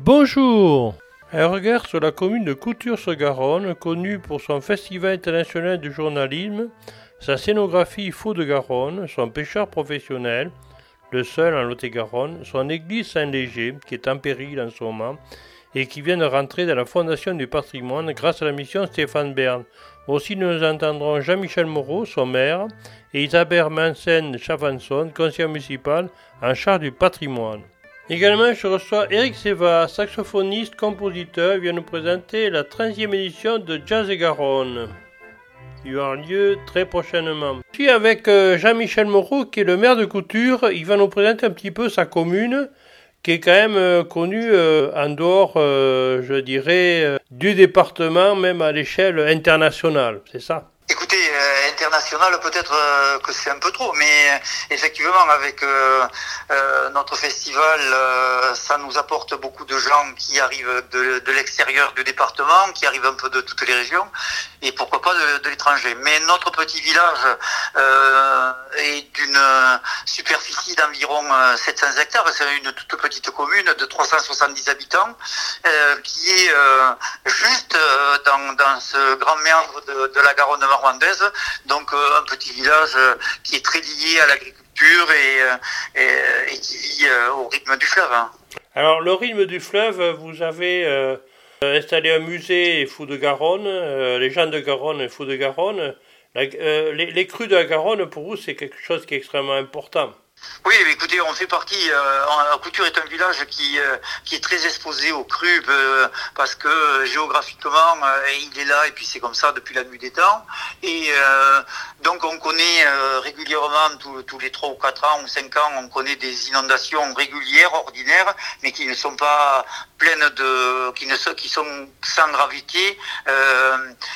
Bonjour Un regard sur la commune de Couture-sur-Garonne, connue pour son festival international du journalisme, sa scénographie Faux de Garonne, son pêcheur professionnel, le seul en Lot-et-Garonne, son église Saint-Léger, qui est en péril en ce moment, et qui vient de rentrer dans la Fondation du patrimoine grâce à la mission Stéphane Bern. Aussi nous entendrons Jean-Michel Moreau, son maire, et Isabelle Mansen Chavanson, conseiller municipal en charge du patrimoine. Également, je reçois Eric Seva, saxophoniste, compositeur, vient nous présenter la 13e édition de Jazz et Garonne, qui aura lieu très prochainement. Puis avec euh, Jean-Michel Moreau, qui est le maire de Couture, il va nous présenter un petit peu sa commune, qui est quand même euh, connue euh, en dehors, je dirais, du département, même à l'échelle internationale, c'est ça? Écoutez, euh, international, peut-être euh, que c'est un peu trop, mais euh, effectivement, avec notre festival, ça nous apporte beaucoup de gens qui arrivent de, l'extérieur du département, qui arrivent un peu de toutes les régions, et pourquoi pas de, l'étranger. Mais notre petit village est d'une superficie d'environ 700 hectares, c'est une toute petite commune de 370 habitants, qui est juste dans, ce grand méandre de, de la Garonne donc euh, un petit village euh, qui est très lié à l'agriculture et, euh, qui vit au rythme du fleuve. Hein. Alors le rythme du fleuve, vous avez installé un musée Fou de Garonne, les gens de Garonne et Fou de Garonne. les crues de la Garonne, pour vous, c'est quelque chose qui est extrêmement important. Oui, écoutez, on fait partie. Euh, Couture est un village qui, euh, qui est très exposé aux crues euh, parce que euh, géographiquement, il est là et puis c'est comme ça depuis la nuit des temps. Et donc on connaît régulièrement tous, les 3 ou 4 ans ou 5 ans, on connaît des inondations régulières, ordinaires, mais qui ne sont pas pleines de, qui ne sont, qui sont sans gravité,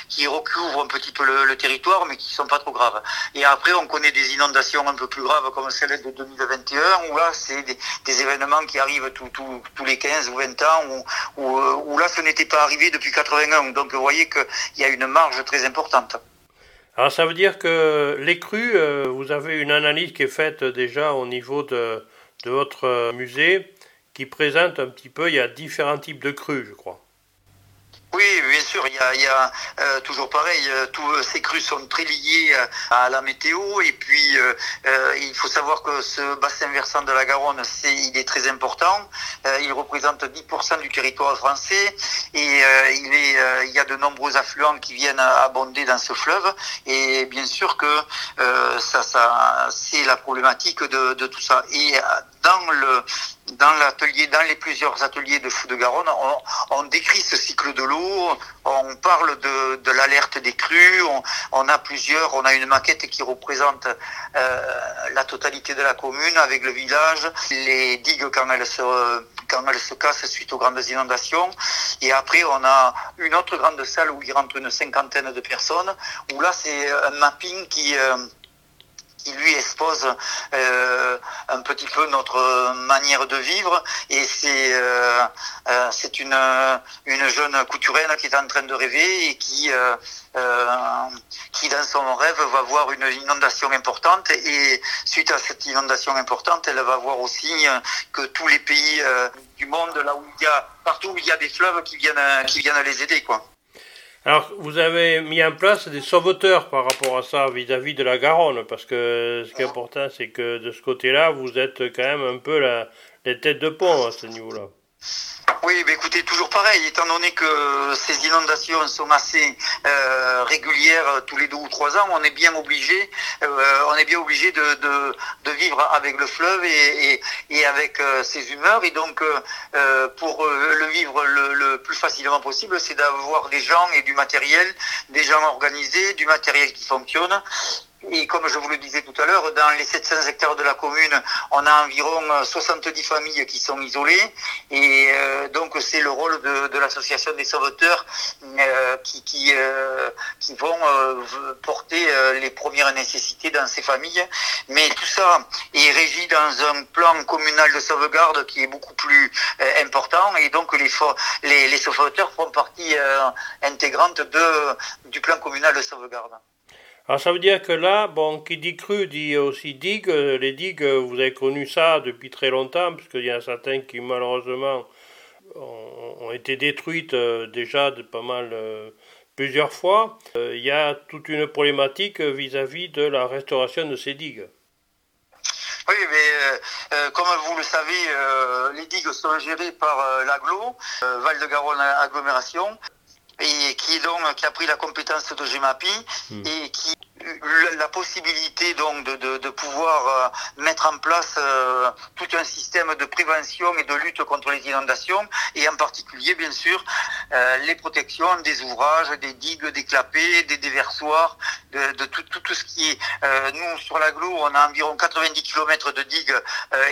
qui recouvrent un petit peu le, territoire, mais qui sont pas trop graves. Et après, on connaît des inondations un peu plus graves comme celle de 2021, où là, c'est des, événements qui arrivent tous les 15 ou 20 ans, où, là, ce n'était pas arrivé depuis 81. Donc, vous voyez qu'il y a une marge très importante. Alors, ça veut dire que les crues, euh, vous avez une analyse qui est faite déjà au niveau de, de votre musée, qui présente un petit peu, il y a différents types de crues, je crois. Oui, bien sûr, il y a, euh, toujours pareil, euh, tous euh, ces crues sont très liées à la météo. Et puis il faut savoir que ce bassin versant de la Garonne, il est très important, il représente 10% du territoire français. Et il, y a de nombreux affluents qui viennent abonder dans ce fleuve. Et bien sûr que ça, c'est la problématique de, tout ça. Dans le dans l'atelier, dans les plusieurs ateliers de Fou de Garonne, on, décrit ce cycle de l'eau, on parle de, de l'alerte des crues, on, a plusieurs, on a une maquette qui représente euh, la totalité de la commune avec le village, les digues quand elles se quand elles se cassent suite aux grandes inondations. Et après, on a une autre grande salle où il rentre une cinquantaine de personnes, où là, c'est un mapping qui, euh, qui lui expose euh, un petit peu notre manière de vivre et c'est euh, euh, c'est une une jeune couturière qui est en train de rêver et qui qui dans son rêve va voir une inondation importante et suite à cette inondation importante elle va voir aussi que tous les pays du monde là où il y a partout où il y a des fleuves qui viennent qui viennent les aider quoi. Alors, vous avez mis en place des sauveteurs par rapport à ça vis-à-vis de la Garonne, parce que ce qui est important, c'est que de ce côté-là, vous êtes quand même un peu la, les têtes de pont à ce niveau-là. Oui, mais écoutez, toujours pareil, étant donné que ces inondations sont assez euh, régulières euh, tous les deux ou trois ans, on est bien obligé, euh, de, vivre avec le fleuve et, avec ses humeurs. Et donc, pour le vivre le, le plus facilement possible, c'est d'avoir des gens et du matériel, des gens organisés, du matériel qui fonctionne. Et comme je vous le disais tout à l'heure, dans les 700 hectares de la commune, on a environ 70 euh, familles qui sont isolées. Et euh, donc c'est le rôle de, l'association des sauveteurs euh, qui, qui, qui vont porter les premières nécessités dans ces familles. Mais tout ça est régi dans un plan communal de sauvegarde qui est beaucoup plus important et donc les, les, les sauveteurs font partie intégrante de, du plan communal de sauvegarde. Alors ça veut dire que là, bon, qui dit cru dit aussi digue. Les digues, vous avez connu ça depuis très longtemps, puisqu'il y en a certains qui malheureusement ont, été détruites euh, déjà de pas mal euh, plusieurs fois. Euh, il y a toute une problématique vis-à-vis de la restauration de ces digues. Oui, mais comme vous le savez, les digues sont gérées par l'AGLO, Val-de-Garonne Agglomération et qui donc qui a pris la compétence de GEMAPI hmm. et qui la possibilité donc de, de, pouvoir euh, mettre en place euh, tout un système de prévention et de lutte contre les inondations et en particulier bien sûr euh, les protections des ouvrages, des digues, des clapets, des déversoirs, de, tout, tout, ce qui est nous sur l'aglo on a environ 90 km de digues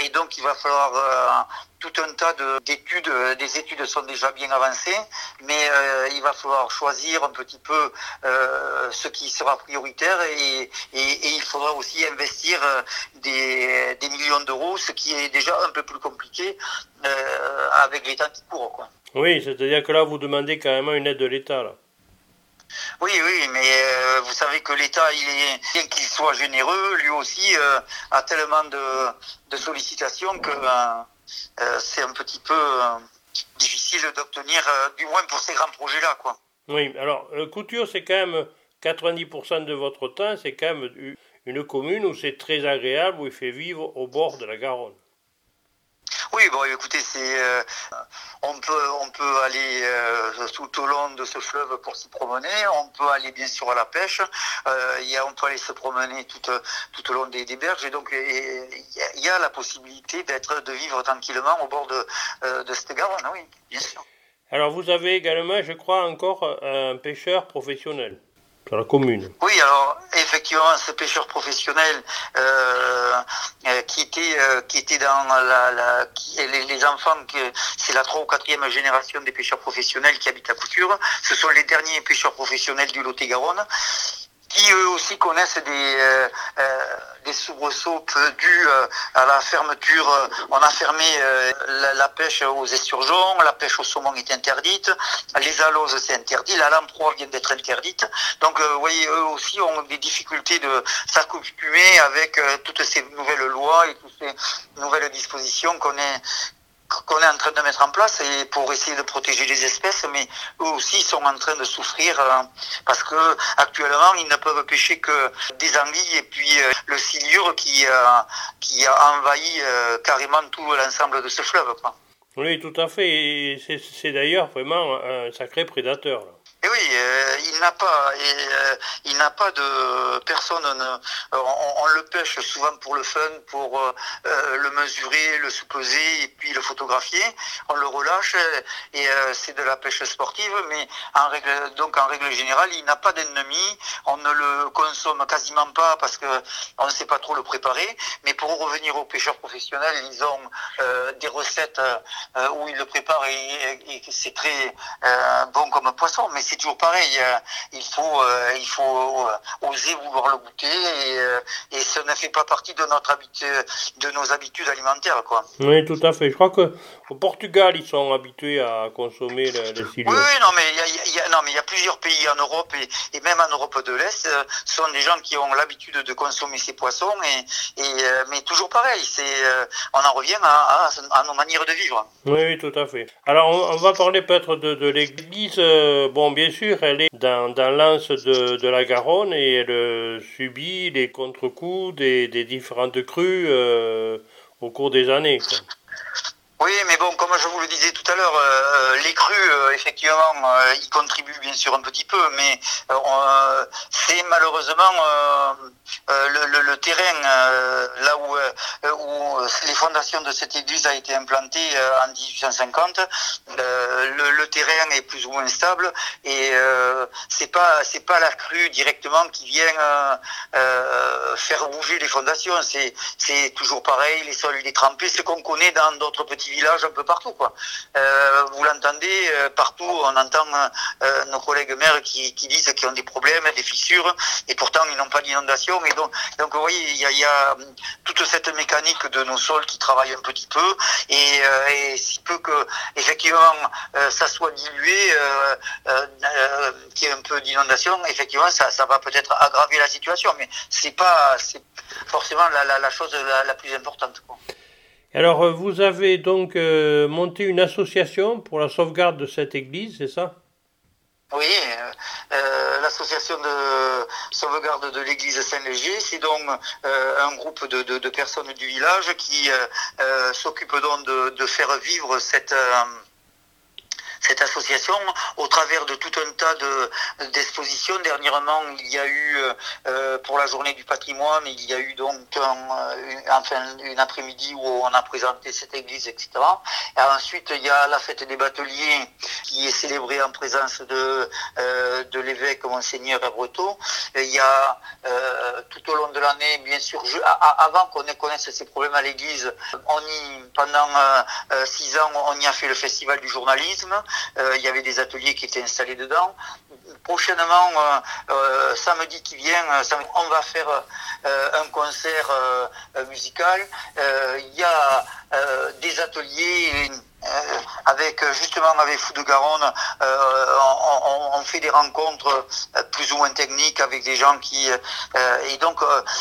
et donc il va falloir tout un tas d'études, des études sont déjà bien avancées, mais il va falloir choisir un petit peu ce qui sera prioritaire et, il faudra aussi investir euh, des, millions d'euros, ce qui est déjà un peu plus compliqué euh, avec les temps qui courent. Quoi. Oui, c'est-à-dire que là, vous demandez carrément une aide de l'État. Là. Oui, oui, mais euh, vous savez que l'État, il est bien qu'il soit généreux, lui aussi a tellement de, sollicitations que c'est un petit peu difficile d'obtenir, du moins pour ces grands projets-là, quoi. Oui, alors Couture, c'est quand même 90% de votre temps, c'est quand même une commune où c'est très agréable, où il fait vivre au bord de la Garonne. Oui, bon, écoutez, c'est, euh, on peut, on peut aller euh, tout au long de ce fleuve pour s'y promener. On peut aller bien sûr à la pêche. Euh, y a, on peut aller se promener tout, tout au long des, berges. Et donc, il y, a la possibilité d'être, de vivre tranquillement au bord de, de cette Garonne. Oui, bien sûr. Alors, vous avez également, je crois, encore un pêcheur professionnel la commune. Oui, alors effectivement, ce pêcheur professionnel euh, euh qui était euh, qui était dans la, la les, les, enfants que c'est la trois ou quatrième génération des pêcheurs professionnels qui habitent à Couture. Ce sont les derniers pêcheurs professionnels du Lot-et-Garonne qui eux aussi connaissent des, euh, euh des soubresauts dus euh, à la fermeture. On a fermé euh, la, pêche aux esturgeons, la pêche au saumon est interdite, les aloses c'est interdit, la lamproie vient d'être interdite. Donc vous voyez, eux aussi ont des difficultés de s'accoutumer avec toutes ces nouvelles lois et toutes ces nouvelles dispositions qu'on est qu'on est en train de mettre en place et pour essayer de protéger les espèces, mais eux aussi sont en train de souffrir euh, parce que actuellement ils ne peuvent pêcher que des anguilles et puis euh, le silure qui, qui a envahi euh, carrément tout l'ensemble de ce fleuve. Oui, tout à fait. C'est d'ailleurs vraiment un sacré prédateur. Et oui, euh, il n'a pas, euh, il n'a pas de personne. on, le pêche souvent pour le fun, pour euh, le mesurer, le supposer et puis le photographier. On le relâche et c'est de la pêche sportive, mais en règle, donc en règle générale, il n'a pas d'ennemi. On ne le consomme quasiment pas parce que on ne sait pas trop le préparer. Mais pour revenir aux pêcheurs professionnels, ils ont des recettes où ils le préparent et, c'est très bon comme poisson, mais toujours pareil. Euh, il faut, euh, il faut euh, oser vouloir le goûter et, et ça ne fait pas partie de notre habitude, de nos habitudes alimentaires, quoi. Oui, tout à fait. Je crois que au Portugal, ils sont habitués à consommer le, le Oui, non, mais il y a, non, mais il y a plusieurs pays en Europe et, et même en Europe de l'Est, ce sont des gens qui ont l'habitude de consommer ces poissons et, et mais toujours pareil. C'est, on en revient à, à, nos manières de vivre. Oui, oui, tout à fait. Alors, on, va parler peut-être de, de l'Église. Bon, bien sûr, elle est dans, dans l'anse de, la Garonne et elle euh, subit les contre-coups des, des, différentes crues euh, au cours des années. Oui, mais bon, comme je vous le disais tout à l'heure, euh, les crues, effectivement, y contribuent bien sûr un petit peu, mais c'est malheureusement euh, le, terrain euh, là où, euh, les fondations de cette église a été implantée en 1850, le, terrain est plus ou moins stable et c'est pas c'est pas la crue directement qui vient faire bouger les fondations. C'est toujours pareil, les sols détrempés, ce qu'on connaît dans d'autres petits village un peu partout. Quoi. Euh, vous l'entendez partout, on entend nos collègues maires qui, disent qu'ils ont des problèmes, des fissures, et pourtant ils n'ont pas d'inondation. Et donc, donc vous voyez, il y a, toute cette mécanique de nos sols qui travaille un petit peu, et, si peu que effectivement ça soit dilué, qu'il y ait un peu d'inondation, effectivement ça, va peut-être aggraver la situation, mais c'est pas forcément la, chose la, plus importante. Alors, euh, vous avez donc euh, monté une association pour la sauvegarde de cette église, c'est ça? Oui, euh, l'association de sauvegarde de l'église Saint-Léger, c'est donc un groupe de, personnes du village qui s'occupe donc de, de, faire vivre cette cette association au travers de tout un tas d'expositions. Dernièrement, il y a eu euh, pour la journée du patrimoine, il y a eu donc une, enfin, une après-midi où on a présenté cette église, etc. Et ensuite, il y a la fête des bateliers qui est célébrée en présence de, euh, de l'évêque Monseigneur Breton. il y a euh, tout au long de l'année, bien sûr, avant qu'on connaisse ces problèmes à l'église, on y, pendant six ans, on y a fait le festival du journalisme. Euh, il y avait des ateliers qui étaient installés dedans. Prochainement, euh, euh, samedi qui vient, on va faire un concert musical. Il y a des ateliers avec euh, justement avec Fou de Garonne, euh, on, fait des rencontres plus ou moins techniques avec des gens qui et donc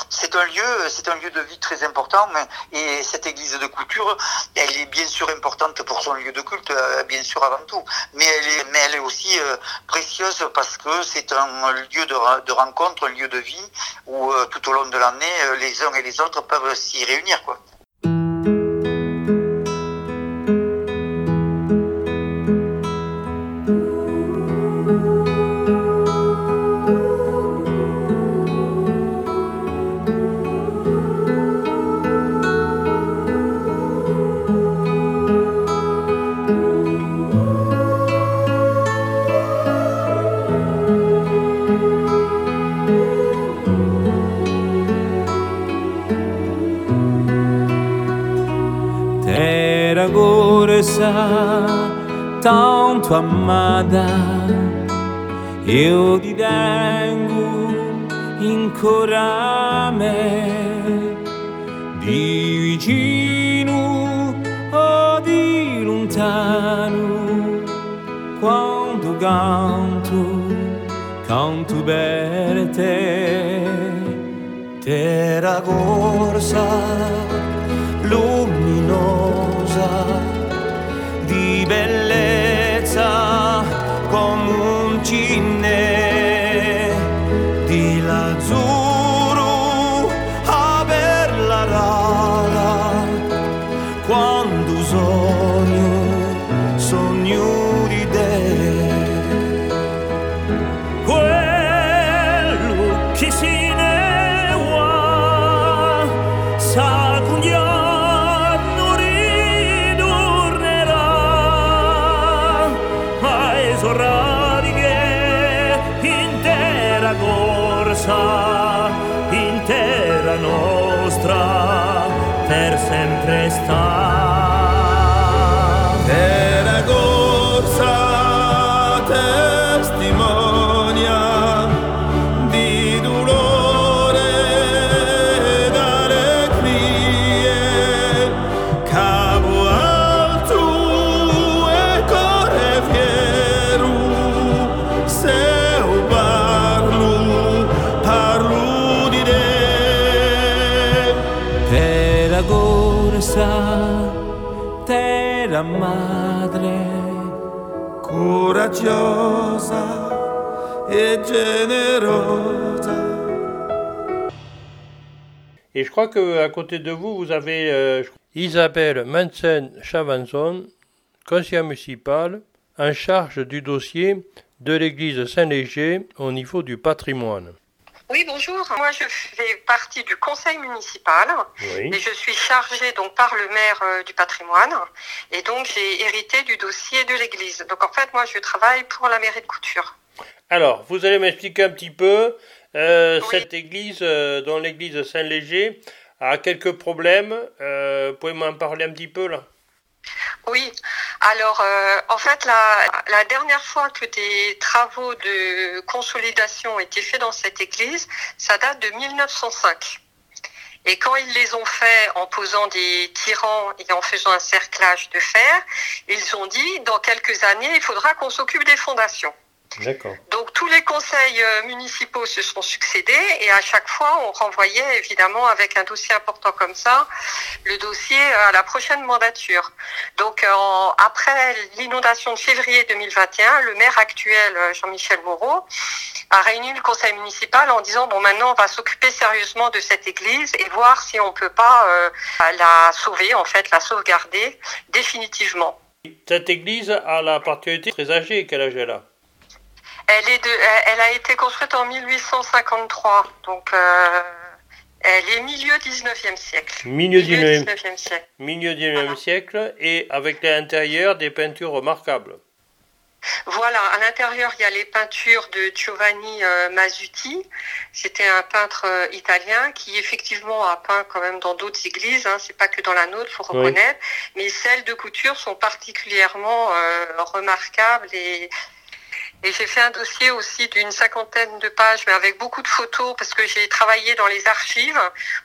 c'est un lieu, c'est un lieu de vie très important. et cette église de culture, elle est bien sûr importante pour son lieu de culte, bien sûr avant tout, mais elle est, mais elle est aussi précieuse parce que c'est un lieu de, de, rencontre, un lieu de vie où tout au long de l'année, les uns et les autres peuvent s'y réunir, quoi. Tanto amada, io ti tengo ancora a me, di vicino o di lontano, quando canto, canto per te, terra corsa luminosa di bellezza Cisineua sa cundiat non ritornerà ai sorradighe intera corsa intera nostra per sempre sta Et je crois qu'à côté de vous, vous avez euh, Isabelle Mansen-Chavanson, conseillère municipale, en charge du dossier de l'église Saint-Léger au niveau du patrimoine. Oui, bonjour. Moi, je fais partie du conseil municipal et je suis chargée donc par le maire euh, du patrimoine et donc j'ai hérité du dossier de l'église. Donc en fait, moi, je travaille pour la mairie de Couture. Alors, vous allez m'expliquer un petit peu euh, cette église, euh, dont l'église Saint-Léger a quelques problèmes. Euh, pouvez m'en parler un petit peu là? Oui, alors euh, en fait la, dernière fois que des travaux de consolidation ont été faits dans cette église, ça date de 1905. Et quand ils les ont faits en posant des tirants et en faisant un cerclage de fer, ils ont dit dans quelques années, il faudra qu'on s'occupe des fondations. Donc tous les conseils euh, municipaux se sont succédés et à chaque fois on renvoyait évidemment avec un dossier important comme ça le dossier à la prochaine mandature. Donc euh, après l'inondation de février 2021, le maire actuel euh, Jean-Michel Moreau a réuni le conseil municipal en disant bon maintenant on va s'occuper sérieusement de cette église et voir si on peut pas la sauver en fait la sauvegarder définitivement. Cette église a la particularité très âgée, quel âge elle a? Elle, est de, elle a été construite en 1853, donc euh, elle est milieu 19e siècle. Milieu, 19e, siècle. Milieu 19e siècle, et avec l'intérieur des peintures remarquables. Voilà, à l'intérieur, il y a les peintures de Giovanni euh, Masuti. C'était un peintre euh, italien qui effectivement a peint quand même dans d'autres églises. Hein. C'est pas que dans la nôtre, faut reconnaître. Mais celles de couture sont particulièrement remarquables et et j'ai fait un dossier aussi d'une cinquantaine de pages, mais avec beaucoup de photos, parce que j'ai travaillé dans les archives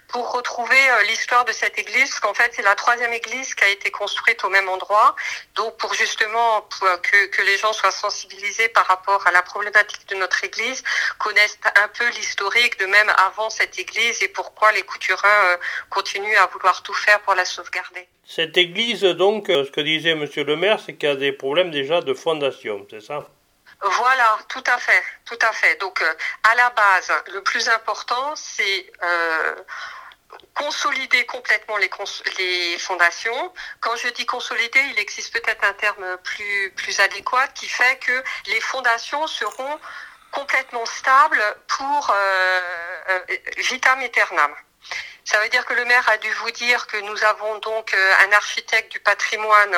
pour retrouver euh, l'histoire de cette église, parce qu'en fait, c'est la troisième église qui a été construite au même endroit. Donc, pour justement que, que les gens soient sensibilisés par rapport à la problématique de notre église, connaissent un peu l'historique de même avant cette église et pourquoi les couturins euh, continuent à vouloir tout faire pour la sauvegarder. Cette église, donc, euh, ce que disait Monsieur le maire, c'est qu'il y a des problèmes déjà de fondation, c'est ça? Voilà, tout à fait, tout à fait. Donc, euh, à la base, le plus important, c'est euh, consolider complètement les, fondations. Quand je dis consolider, il existe peut-être un terme plus, adéquat qui fait que les fondations seront complètement stables pour euh vitam aeternam. Ça veut dire que le maire a dû vous dire que nous avons donc un architecte du patrimoine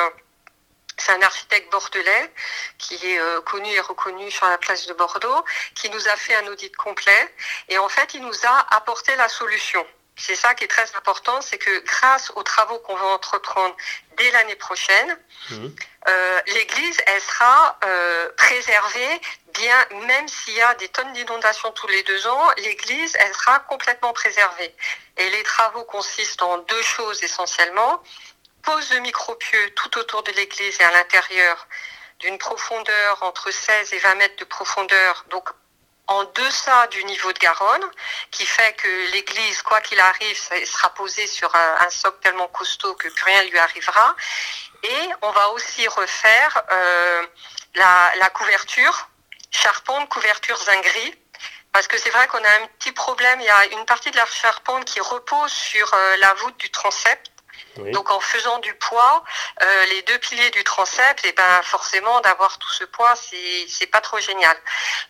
c'est un architecte bordelais qui est euh, connu et reconnu sur la place de Bordeaux, qui nous a fait un audit complet et en fait il nous a apporté la solution. C'est ça qui est très important, c'est que grâce aux travaux qu'on va entreprendre dès l'année prochaine, mmh. euh, l'église, elle sera euh, préservée, bien même s'il y a des tonnes d'inondations tous les deux ans, l'église, elle sera complètement préservée. Et les travaux consistent en deux choses essentiellement pose de micropieux tout autour de l'église et à l'intérieur d'une profondeur entre 16 et 20 mètres de profondeur, donc en deçà du niveau de Garonne, qui fait que l'église, quoi qu'il arrive, sera posée sur un, socle tellement costaud que plus rien lui arrivera. Et on va aussi refaire euh, la, la, couverture, charpente, couverture zingri, parce que c'est vrai qu'on a un petit problème, il y a une partie de la charpente qui repose sur euh, la voûte du transept, donc en faisant du poids, euh, les deux piliers du transept, et eh ben forcément d'avoir tout ce poids, c'est c'est pas trop génial.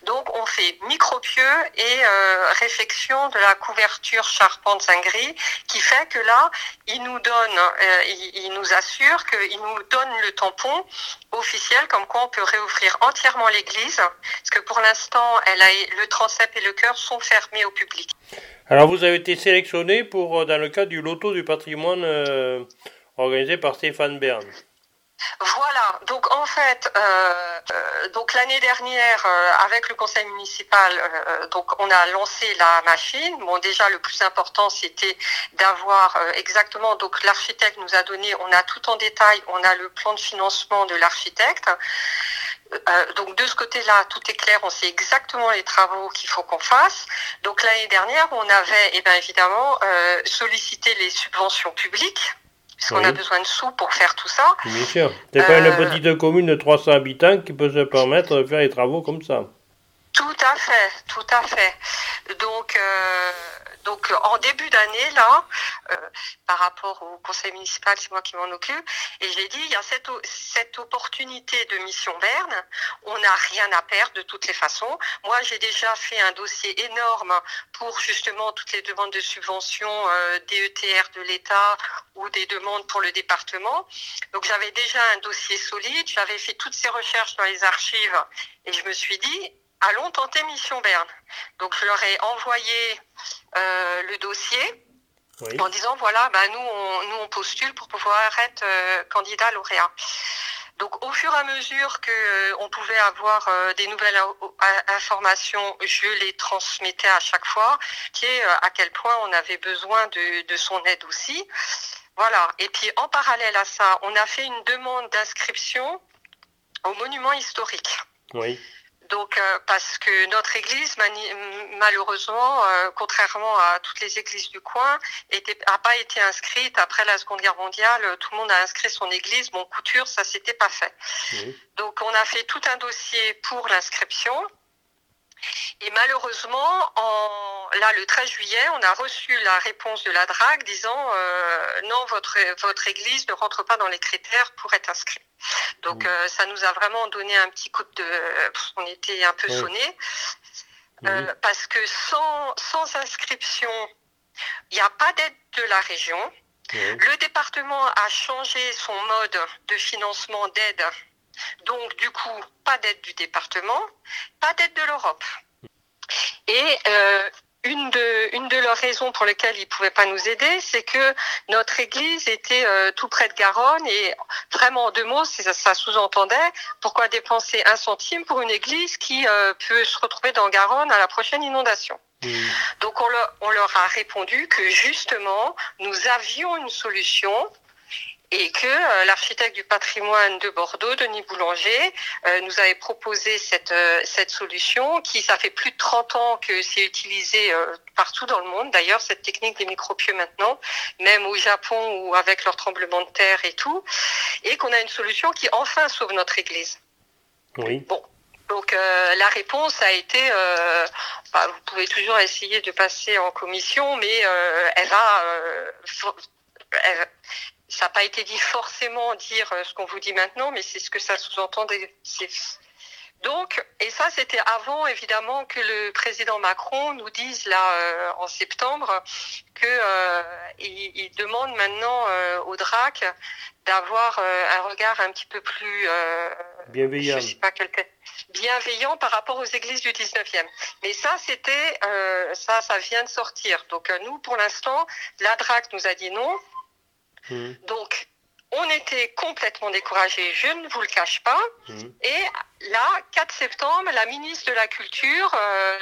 Donc on fait micropieux et euh, réflexion de la couverture charpente gris, qui fait que là, il nous donne, euh, il, nous assure qu'il nous donne le tampon officiel comme quoi on peut réouvrir entièrement l'église, parce que pour l'instant, le transept et le cœur sont fermés au public. Alors vous avez été sélectionné pour euh, dans le cadre du loto du patrimoine euh, organisé par Stéphane Bern. Voilà, donc en fait, euh, donc l'année dernière, avec le conseil municipal, donc on a lancé la machine. Bon, déjà le plus important, c'était d'avoir exactement. Donc l'architecte nous a donné, on a tout en détail, on a le plan de financement de l'architecte. Euh, donc de ce côté-là, tout est clair, on sait exactement les travaux qu'il faut qu'on fasse. Donc l'année dernière, on avait eh bien, évidemment euh, sollicité les subventions publiques, puisqu'on a besoin de sous pour faire tout ça. Bien sûr. C'est pas une euh, petite commune de 300 habitants qui peut se permettre de faire les travaux comme ça. Tout à fait, tout à fait. Donc, euh, donc en début d'année là, euh, par rapport au conseil municipal, c'est moi qui m'en occupe, et j'ai dit il y a cette cette opportunité de mission Berne, on n'a rien à perdre de toutes les façons. Moi, j'ai déjà fait un dossier énorme pour justement toutes les demandes de subventions euh, DETR de l'État ou des demandes pour le département. Donc j'avais déjà un dossier solide, j'avais fait toutes ces recherches dans les archives et je me suis dit allons tenter Mission Berne. Donc je leur ai envoyé euh, le dossier en disant voilà, bah, nous, on, nous on postule pour pouvoir être euh, candidat lauréat. Donc au fur et à mesure que euh, on pouvait avoir des nouvelles informations, je les transmettais à chaque fois, qui est à quel point on avait besoin de, de son aide aussi. Voilà. Et puis en parallèle à ça, on a fait une demande d'inscription au monument historique. Oui. Donc, euh, parce que notre église, malheureusement, euh, contrairement à toutes les églises du coin, n'a pas été inscrite après la Seconde Guerre mondiale. Tout le monde a inscrit son église. Bon, couture, ça s'était pas fait. Donc, on a fait tout un dossier pour l'inscription. Et malheureusement, en, là, le 13 juillet, on a reçu la réponse de la DRAC disant euh, non, votre, votre église ne rentre pas dans les critères pour être inscrite. Donc, euh, ça nous a vraiment donné un petit coup de. On était un peu sonné. Euh, parce que sans, sans inscription, il n'y a pas d'aide de la région. Le département a changé son mode de financement d'aide donc, du coup, pas d'aide du département, pas d'aide de l'Europe. Et euh, une de, une de leurs raisons pour lesquelles ils ne pouvaient pas nous aider, c'est que notre église était euh, tout près de Garonne et vraiment en deux mots, ça, ça sous-entendait pourquoi dépenser un centime pour une église qui euh, peut se retrouver dans Garonne à la prochaine inondation. Mmh. Donc on on leur a répondu que justement nous avions une solution et que euh, l'architecte du patrimoine de Bordeaux, Denis Boulanger, euh, nous avait proposé cette, euh, cette solution qui, ça fait plus de 30 ans que c'est utilisé partout dans le monde. D'ailleurs, cette technique des micropieux maintenant, même au Japon ou avec leur tremblement de terre et tout, et qu'on a une solution qui enfin sauve notre église. Oui. Bon, donc la réponse a été, bah, vous pouvez toujours essayer de passer en commission, mais elle va, elle, ça n'a pas été dit forcément dire euh, ce qu'on vous dit maintenant, mais c'est ce que ça sous-entendait. Donc, et ça, c'était avant, évidemment, que le président Macron nous dise, là, euh, en septembre, que euh, il, demande maintenant au DRAC d'avoir un regard un petit peu plus... bienveillant. Je sais pas quel bienveillant par rapport aux églises du 19e. Mais ça, c'était... ça, ça vient de sortir. Donc, nous, pour l'instant, la DRAC nous a dit non. Mmh. Donc, on était complètement découragés, je ne vous le cache pas. Mmh. Et là, 4 septembre, la ministre de la Culture euh,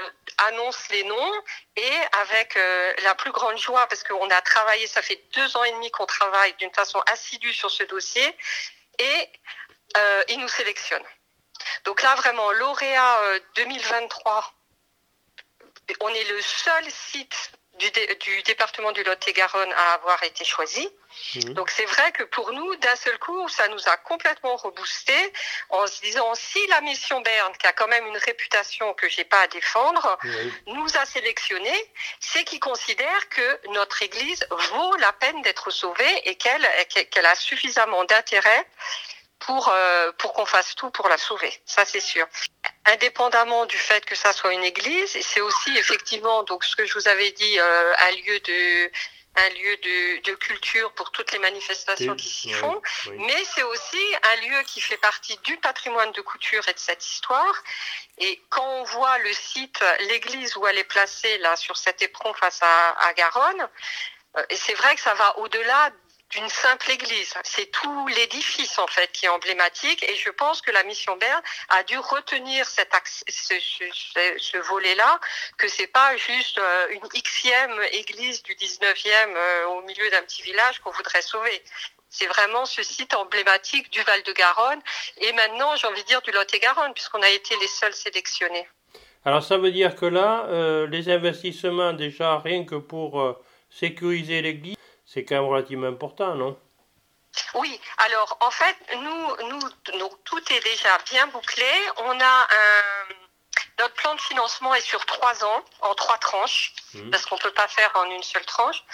annonce les noms et avec euh, la plus grande joie, parce qu'on a travaillé, ça fait deux ans et demi qu'on travaille d'une façon assidue sur ce dossier, et euh, il nous sélectionne. Donc là, vraiment, lauréat 2023, on est le seul site du, département du Lot-et-Garonne à avoir été choisi. Mhm. Donc c'est vrai que pour nous, d'un seul coup, ça nous a complètement reboosté en se disant si la mission Berne, qui a quand même une réputation que j'ai pas à défendre, nous a sélectionné, c'est qu'ils considèrent que notre Église vaut la peine d'être sauvée et qu'elle qu'elle a suffisamment d'intérêt pour euh, pour qu'on fasse tout pour la sauver. Ça c'est sûr. Indépendamment du fait que ça soit une église, c'est aussi effectivement donc ce que je vous avais dit euh, un lieu de un lieu de, de, culture pour toutes les manifestations qui s'y font, mais c'est aussi un lieu qui fait partie du patrimoine de couture et de cette histoire. Et quand on voit le site, l'église où elle est placée là sur cet éperon face à, à Garonne, euh, c'est vrai que ça va au-delà d'une simple église. C'est tout l'édifice en fait qui est emblématique et je pense que la mission Berne a dû retenir ce volet-là, que c'est pas juste euh, une xème église du 19e euh, au milieu d'un petit village qu'on voudrait sauver. C'est vraiment ce site emblématique du Val-de-Garonne et maintenant j'ai envie de dire du Lot-et-Garonne puisqu'on a été les seuls sélectionnés. Alors ça veut dire que là, euh, les investissements déjà rien que pour sécuriser l'église, c'est quand même relativement important, non? Oui, alors en fait, nous, nous, tout est déjà bien bouclé. On a un, notre plan de financement est sur trois ans, en trois tranches, mmh. parce qu'on ne peut pas faire en une seule tranche.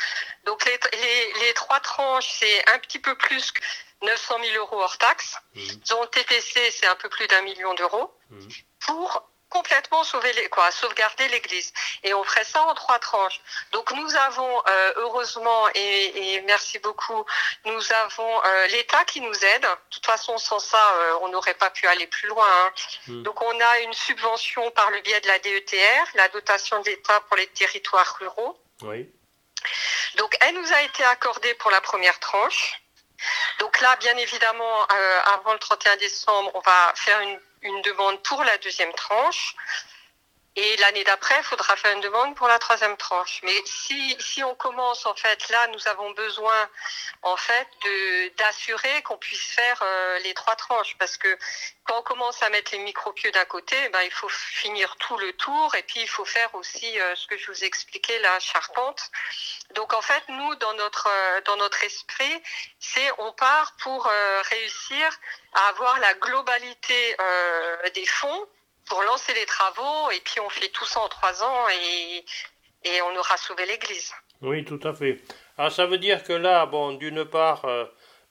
Donc les, les, les trois tranches, c'est un petit peu plus que 900 000 euros hors taxes. Mmh. Zone TTC, c'est un peu plus d'un million d'euros. Mmh. Pour complètement sauver les, quoi, sauvegarder l'Église. Et on ferait ça en trois tranches. Donc nous avons euh, heureusement et, et, merci beaucoup, nous avons euh, l'État qui nous aide. De toute façon, sans ça, euh, on n'aurait pas pu aller plus loin. Hein. Hmm. Donc on a une subvention par le biais de la DETR, la dotation d'État pour les territoires ruraux. Oui. Donc elle nous a été accordée pour la première tranche. Donc là, bien évidemment, euh, avant le 31 décembre, on va faire une, une demande pour la deuxième tranche. Et l'année d'après, il faudra faire une demande pour la troisième tranche. Mais si, si on commence, en fait, là, nous avons besoin, en fait, d'assurer qu'on puisse faire euh, les trois tranches. Parce que quand on commence à mettre les micro-pieux d'un côté, ben, il faut finir tout le tour. Et puis, il faut faire aussi euh, ce que je vous ai expliqué, la charpente. Donc, en fait, nous, dans notre, euh, dans notre esprit, c'est on part pour réussir à avoir la globalité des fonds pour lancer les travaux et puis on fait tout ça en trois ans et, et on aura sauvé l'église. Oui, tout à fait. Alors ça veut dire que là, bon, d'une part, euh,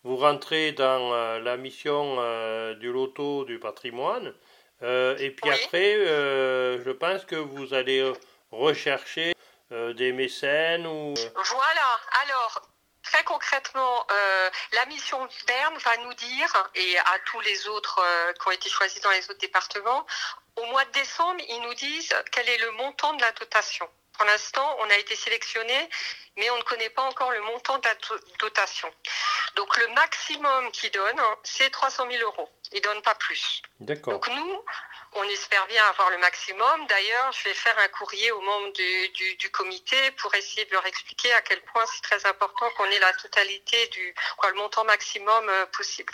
vous rentrez dans euh, la mission euh, du loto du patrimoine et puis après, je pense que vous allez rechercher des mécènes ou... Voilà, alors Très concrètement, euh, la mission Berne va nous dire, et à tous les autres euh, qui ont été choisis dans les autres départements, au mois de décembre, ils nous disent quel est le montant de la dotation. Pour l'instant, on a été sélectionné, mais on ne connaît pas encore le montant de la dotation. Donc le maximum qu'ils donnent, c'est 300 000 euros. Ils donnent pas plus. D'accord. Donc nous, on espère bien avoir le maximum. D'ailleurs, je vais faire un courrier aux membres du, du, comité pour essayer de leur expliquer à quel point c'est très important qu'on ait la totalité du quoi, le montant maximum euh, possible.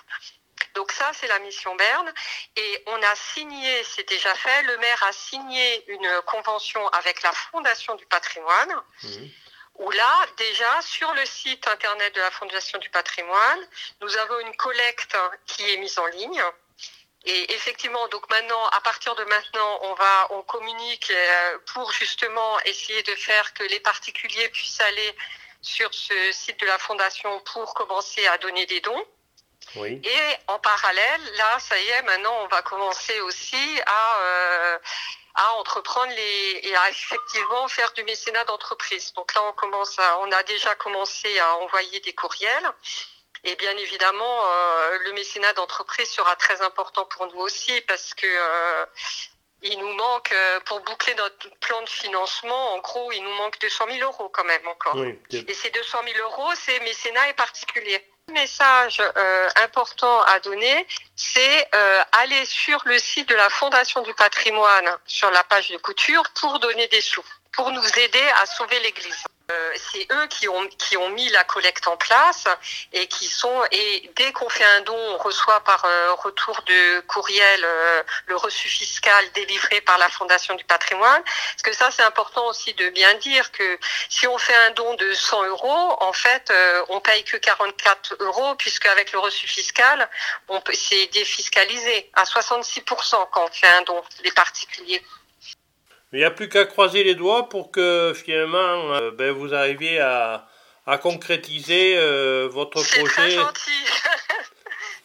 Donc ça, c'est la mission Berne. Et on a signé, c'est déjà fait, le maire a signé une convention avec la Fondation du patrimoine. Mmh. Où là, déjà, sur le site internet de la Fondation du patrimoine, nous avons une collecte qui est mise en ligne et effectivement, donc maintenant, à partir de maintenant, on va, on communique euh, pour justement essayer de faire que les particuliers puissent aller sur ce site de la fondation pour commencer à donner des dons. Oui. Et en parallèle, là, ça y est, maintenant, on va commencer aussi à euh, à entreprendre les et à effectivement faire du mécénat d'entreprise. Donc là, on commence à, on a déjà commencé à envoyer des courriels. Et bien évidemment, euh, le mécénat d'entreprise sera très important pour nous aussi parce que euh, il nous manque, euh, pour boucler notre plan de financement, en gros, il nous manque 200 000 euros quand même encore. et ces 200 000 euros, c'est mécénat et particulier. Le message important à donner, c'est aller sur le site de la Fondation du patrimoine, sur la page de couture, pour donner des sous, pour nous aider à sauver l'Église. Euh, c'est eux qui ont qui ont mis la collecte en place et qui sont et dès qu'on fait un don, on reçoit par euh, retour de courriel euh, le reçu fiscal délivré par la Fondation du Patrimoine. Parce que ça, c'est important aussi de bien dire que si on fait un don de 100 euros, en fait, on paye que 44 euros puisque avec le reçu fiscal, on peut c'est défiscalisé à 66% quand on fait un don les particuliers. Il n'y a plus qu'à croiser les doigts pour que finalement euh, ben, vous arriviez à, à concrétiser euh, votre projet très gentil.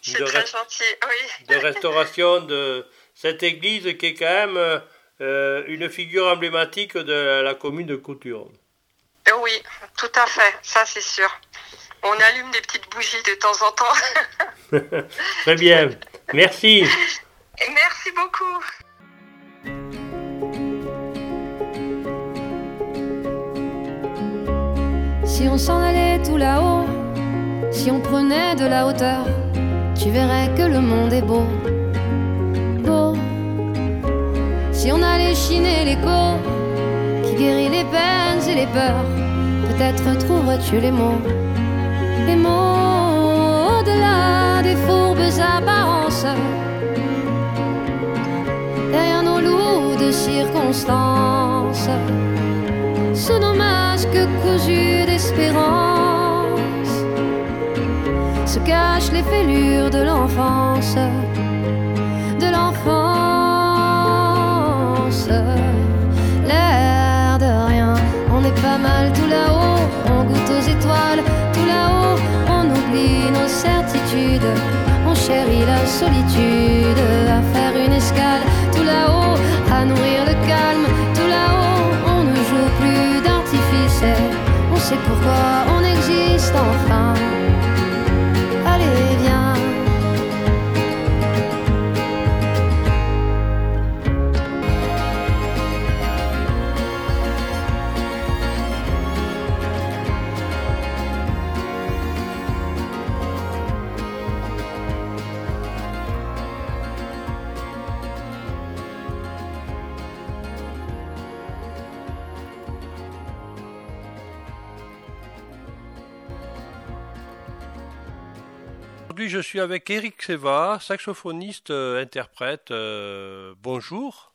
de, très gentil, oui. de restauration de cette église qui est quand même euh, une figure emblématique de la commune de Couture. Oui, tout à fait, ça c'est sûr. On allume des petites bougies de temps en temps. très bien, merci. Merci beaucoup. Si on s'en allait tout là-haut, si on prenait de la hauteur, tu verrais que le monde est beau, beau. Si on allait chiner l'écho qui guérit les peines et les peurs, peut-être trouverais-tu les mots, les mots au-delà des fourbes apparences. Derrière nos loups de circonstances nos masques cousus d'espérance se cachent les fêlures de l'enfance, de l'enfance. L'air de rien, on est pas mal tout là-haut, on goûte aux étoiles, tout là-haut, on oublie nos certitudes, on chérit la solitude, à faire une escale, tout là-haut, sait pourquoi on existe enfin. Allez, viens. Aujourd'hui, je suis avec Eric Seva, saxophoniste, euh, interprète. Euh, bonjour.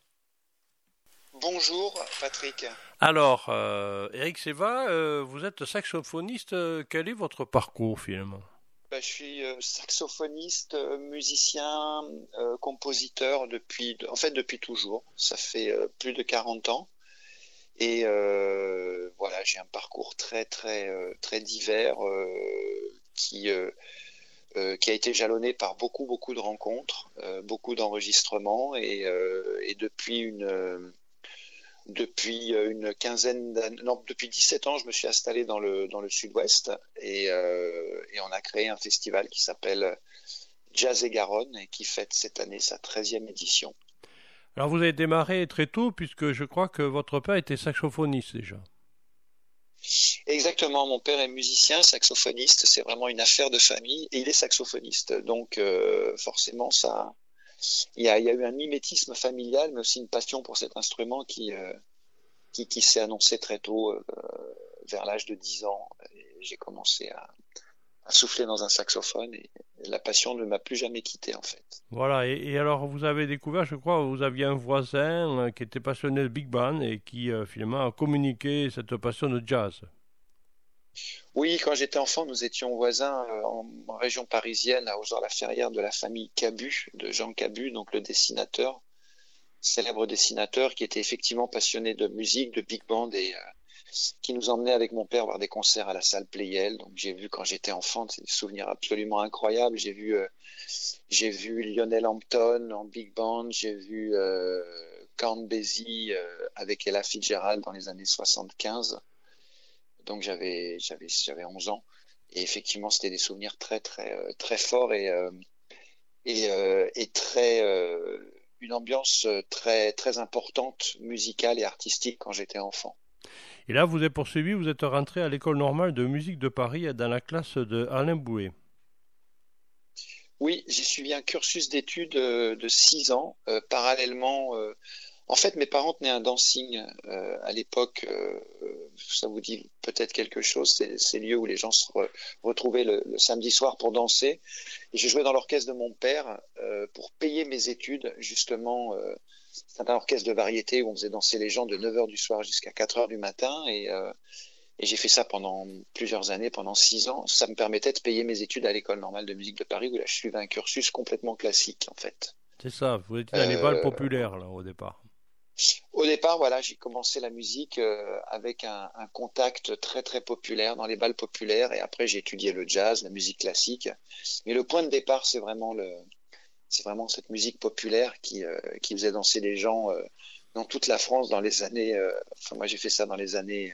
Bonjour, Patrick. Alors, euh, Eric Seva, vous êtes saxophoniste. Quel est votre parcours finalement? Bah, Je suis saxophoniste, musicien, compositeur depuis, en fait, depuis toujours. Ça fait plus de 40 ans. Et voilà, j'ai un parcours très, très, très divers qui euh, qui a été jalonné par beaucoup beaucoup de rencontres, euh, beaucoup d'enregistrements et, euh, et, depuis une depuis une quinzaine d'années, non, depuis 17 ans, je me suis installé dans le dans le Sud-Ouest et, et on a créé un festival qui s'appelle Jazz et Garonne et qui fête cette année sa 13e édition. Alors vous avez démarré très tôt puisque je crois que votre père était saxophoniste déjà. Exactement, mon père est musicien, saxophoniste, c'est vraiment une affaire de famille et il est saxophoniste. Donc euh, forcément, ça, il y, a, eu un mimétisme familial, mais aussi une passion pour cet instrument qui, euh, qui, s'est annoncé très tôt, euh, vers l'âge de 10 ans. J'ai commencé à, souffler dans un saxophone et, la passion ne m'a plus jamais quitté en fait. Voilà, et, alors vous avez découvert, je crois, vous aviez un voisin qui était passionné de big band et qui finalement a communiqué cette passion de jazz. Oui, quand j'étais enfant, nous étions voisins euh, en, région parisienne, à Ozor-la-Ferrière, de la famille Cabu, de Jean Cabu, donc le dessinateur, célèbre dessinateur, qui était effectivement passionné de musique, de big band et euh, qui nous emmenait avec mon père voir des concerts à la salle Playel. Donc j'ai vu quand j'étais enfant, c'est des souvenirs absolument incroyables. J'ai vu, euh, Lionel Hampton en big band, j'ai vu euh, Count Basie avec Ella Fitzgerald dans les années 75 donc j'avais j'avais j'avais 11 ans et effectivement c'était des souvenirs très très euh, très forts et euh, euh, et très une ambiance très très importante musicale et artistique quand j'étais enfant. Et là, vous êtes poursuivi, vous êtes rentré à l'école normale de musique de Paris dans la classe de Alain Bouet. Oui, j'ai suivi un cursus d'études de 6 ans, parallèlement en fait, mes parents tenaient un dancing euh, à l'époque. Euh, ça vous dit peut-être quelque chose. C'est ces lieux où les gens se retrouvaient le, samedi soir pour danser. Et je jouais dans l'orchestre de mon père euh, pour payer mes études. Justement, c'est un orchestre de variété où on faisait danser les gens de 9h du soir jusqu'à 4h du matin. Et, et j'ai fait ça pendant plusieurs années, pendant six ans. Ça me permettait de payer mes études à l'école normale de musique de Paris, où là, je suivais un cursus complètement classique, en fait. C'est ça, vous étiez dans les balles populaires, là, au départ. Au départ, voilà, j'ai commencé la musique euh, avec un, contact très très populaire dans les balles populaires, et après j'ai étudié le jazz, la musique classique. Mais le point de départ, c'est vraiment le, c'est vraiment cette musique populaire qui euh, qui faisait danser les gens euh, dans toute la France dans les années. enfin, moi, j'ai fait ça dans les années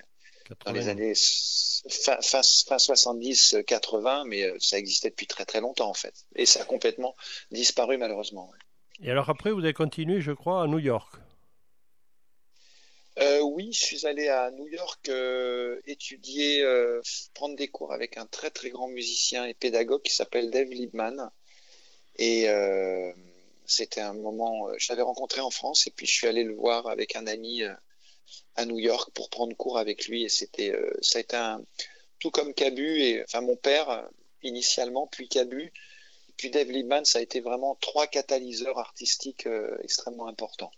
dans les années fin, fin, fin 70, 80, mais ça existait depuis très très longtemps en fait, et ça a complètement disparu malheureusement. Et alors après, vous avez continué, je crois, à New York. Euh, oui, je suis allé à New York euh, étudier, euh, prendre des cours avec un très très grand musicien et pédagogue qui s'appelle Dave Liebman. Et c'était un moment, je l'avais rencontré en France et puis je suis allé le voir avec un ami à New York pour prendre cours avec lui. Et c'était, ça a été un, tout comme Cabu et enfin mon père initialement, puis Cabu, puis Dave Liebman, ça a été vraiment trois catalyseurs artistiques extrêmement importants.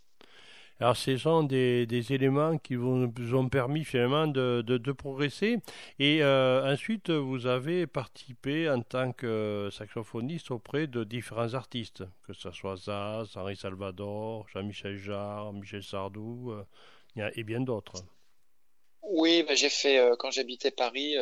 Alors, ce sont des, éléments qui vous ont permis finalement de, progresser. Et euh, ensuite, vous avez participé en tant que saxophoniste auprès de différents artistes, que ce soit Zaz, Henri Salvador, Jean-Michel Jarre, Michel Sardou euh, et bien d'autres. Oui, ben j'ai fait, euh, quand j'habitais Paris,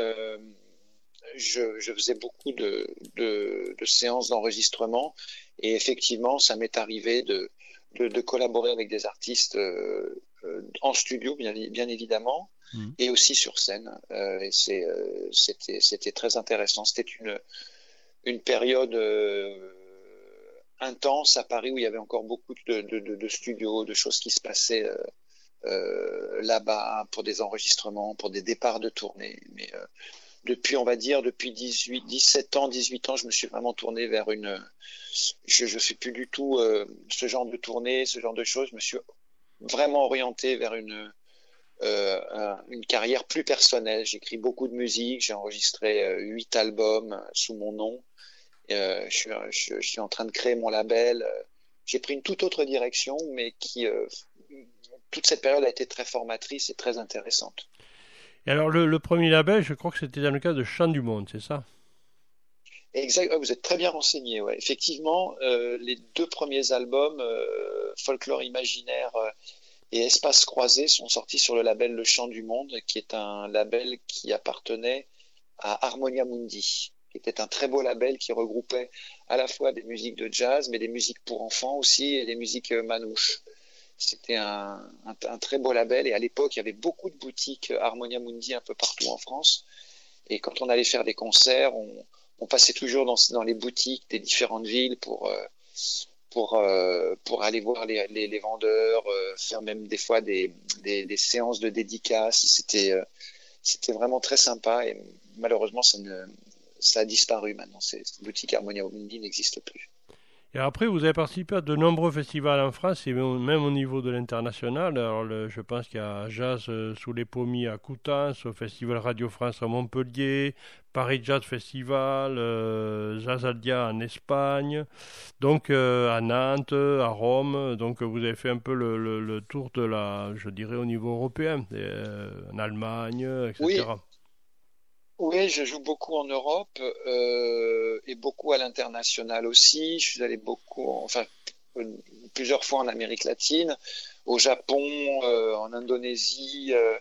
je, faisais beaucoup de séances d'enregistrement. Et effectivement, ça m'est arrivé de de, collaborer avec des artistes euh, euh, en studio, bien, bien évidemment, mmh. et aussi sur scène. Euh, et c'était, c'était très intéressant. C'était une, une période intense à Paris où il y avait encore beaucoup de, de, de studios, de choses qui se passaient euh, là-bas pour des enregistrements, pour des départs de tournée. Mais depuis, on va dire, depuis 18, 17 ans, 18 ans, je me suis vraiment tourné vers une. Je ne fais plus du tout euh, ce genre de tournée, ce genre de choses. Je me suis vraiment orienté vers une, euh, une carrière plus personnelle. J'écris beaucoup de musique, j'ai enregistré euh, albums sous mon nom. je, je, suis en train de créer mon label. J'ai pris une toute autre direction, mais qui toute cette période a été très formatrice et très intéressante. Et alors le, premier label, je crois que c'était dans le cas de Chant du Monde, c'est ça? Exact, vous êtes très bien renseigné. Effectivement, euh, les deux premiers albums, euh, Folklore imaginaire euh, et Espace croisé, sont sortis sur le label Le Chant du Monde, qui est un label qui appartenait à Harmonia Mundi, qui était un très beau label qui regroupait à la fois des musiques de jazz, mais des musiques pour enfants aussi et des musiques manouches. C'était un, très beau label et à l'époque, il y avait beaucoup de boutiques Harmonia Mundi un peu partout en France. Et quand on allait faire des concerts, on, passait toujours dans, les boutiques des différentes villes pour, euh, pour, euh, pour aller voir les, vendeurs, euh, faire même des fois des, séances de dédicaces. C'était c'était vraiment très sympa et malheureusement, ça, ne, ça a disparu maintenant. Ces boutiques Harmonia Mundi n'existent plus. Et après, vous avez participé à de nombreux festivals en France et même au niveau de l'international. Alors, je pense qu'il y a Jazz euh, sous les pommiers à Coutances, au Festival Radio France à Montpellier, Paris Jazz Festival, euh, Jazz Aldia en Espagne, donc euh, à Nantes, à Rome. Donc, vous avez fait un peu le, tour de la, je dirais, au niveau européen, en Allemagne, etc. Oui, je joue beaucoup en Europe euh, et beaucoup à l'international aussi. Je suis allé beaucoup, enfin plusieurs fois en Amérique latine, au Japon, euh, en Indonésie. Euh,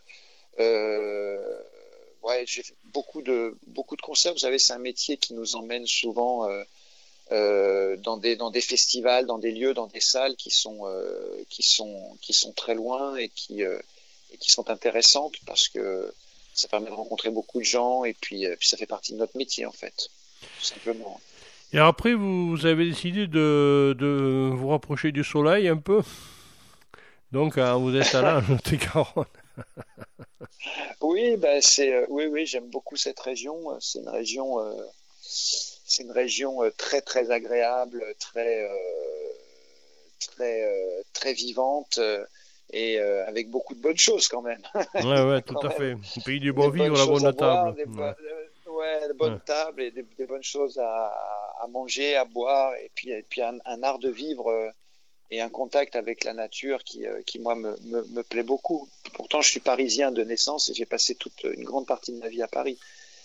euh, ouais, j'ai fait beaucoup de beaucoup de concerts. Vous savez, c'est un métier qui nous emmène souvent euh, dans des dans des festivals, dans des lieux, dans des salles qui sont qui sont qui sont très loin et qui et qui sont intéressantes parce que ça permet de rencontrer beaucoup de gens et puis, euh, puis ça fait partie de notre métier en fait, tout simplement. Et après, vous avez décidé de, de vous rapprocher du soleil un peu? Donc, hein, vous êtes là, Lot-et-Garonne. oui, ben c'est, euh, oui, oui, j'aime beaucoup cette région. C'est une région, euh, c'est une région très, très agréable, très, très, très vivante et euh, avec beaucoup de bonnes choses quand même. ouais, ouais, tout à fait. Le pays du bon vivre, la bonne table. ouais. la bonne table et des, bonnes choses à, à, manger, à boire, et puis, et puis un, art de vivre euh, et un contact avec la nature qui, euh, qui moi, me, me, me, plaît beaucoup. Pourtant, je suis parisien de naissance et j'ai passé toute une grande partie de ma vie à Paris.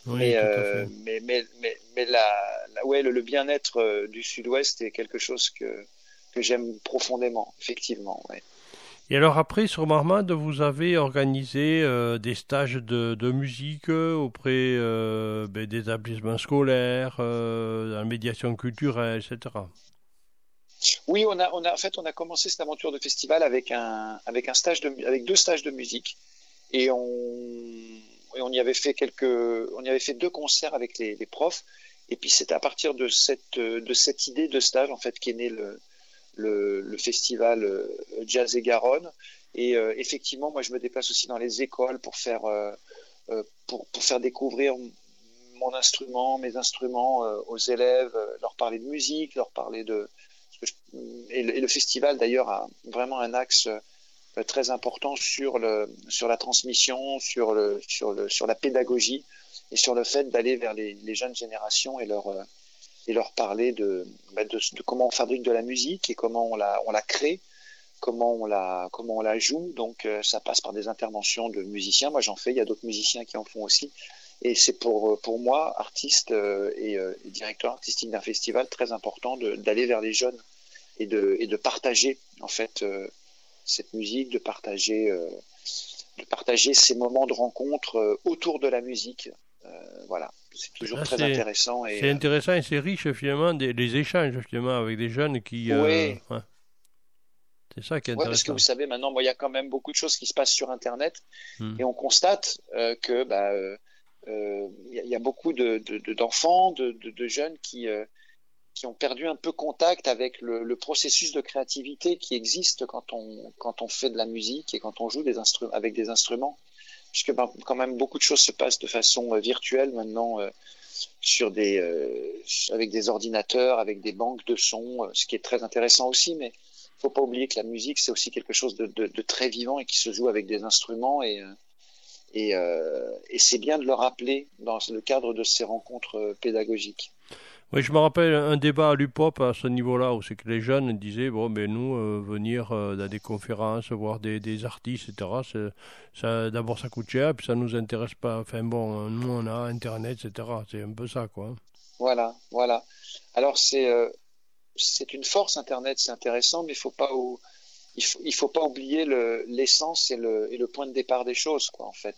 Oui, mais, euh, mais, mais, mais, mais, la, la ouais, le, le bien-être du Sud-Ouest est quelque chose que, que j'aime profondément, effectivement. Ouais. Et alors après, sur Marmande, vous avez organisé euh, des stages de, musique auprès euh, ben, des établissements scolaires, euh, la médiation culturelle, etc. Oui, en fait, on a commencé cette aventure de festival avec deux stages de musique, et on, y avait fait deux concerts avec les, profs, et puis c'est à partir de cette, de cette idée de stage en fait qu'est né le, le, festival euh, Jazz et Garonne. Et euh, effectivement, moi, je me déplace aussi dans les écoles pour faire, euh, pour, pour, faire découvrir mon instrument, mes instruments aux élèves, leur parler de musique, leur parler de... Et le, festival, d'ailleurs, a vraiment un axe très important sur, le, sur la transmission, sur, le, sur, le, sur la pédagogie et sur le fait d'aller vers les, les, jeunes générations et leur, et leur parler bah, de, comment on fabrique de la musique et comment on la, on la crée, comment on la, comment on la joue. Donc euh, ça passe par des interventions de musiciens. Moi j'en fais, il y a d'autres musiciens qui en font aussi. Et c'est pour, pour moi, artiste euh, et, euh, et, directeur artistique d'un festival, très important d'aller vers les jeunes et de, et de partager en fait cette musique, de partager, de partager ces moments de rencontre autour de la musique. Voilà c'est toujours ah, très intéressant. C'est euh, intéressant et c'est riche finalement des, les échanges finalement avec des jeunes qui. Euh, oui. C'est ça qui est intéressant. parce que vous savez maintenant, il y a quand même beaucoup de choses qui se passent sur Internet hmm. et on constate euh, que bah y, a beaucoup de d'enfants, de, de, de, jeunes qui qui ont perdu un peu contact avec le, le, processus de créativité qui existe quand on quand on fait de la musique et quand on joue des avec des instruments puisque ben, quand même beaucoup de choses se passent de façon euh, virtuelle maintenant euh, sur des euh, avec des ordinateurs, avec des banques de sons, ce qui est très intéressant aussi, mais faut pas oublier que la musique c'est aussi quelque chose de, de, de, très vivant et qui se joue avec des instruments et et, et c'est bien de le rappeler dans le cadre de ces rencontres pédagogiques. Oui, je me rappelle un débat à l'UPOP à ce niveau-là, où c'est que les jeunes disaient, bon, ben nous, euh, venir euh, dans des conférences, voir des, des artistes, etc., d'abord ça coûte cher, puis ça nous intéresse pas. Enfin bon, nous on a Internet, etc. C'est un peu ça, quoi. Voilà, voilà. Alors c'est euh, c'est une force Internet, c'est intéressant, mais il faut pas il faut, il faut pas oublier l'essence et, le, et le point de départ des choses, quoi, en fait.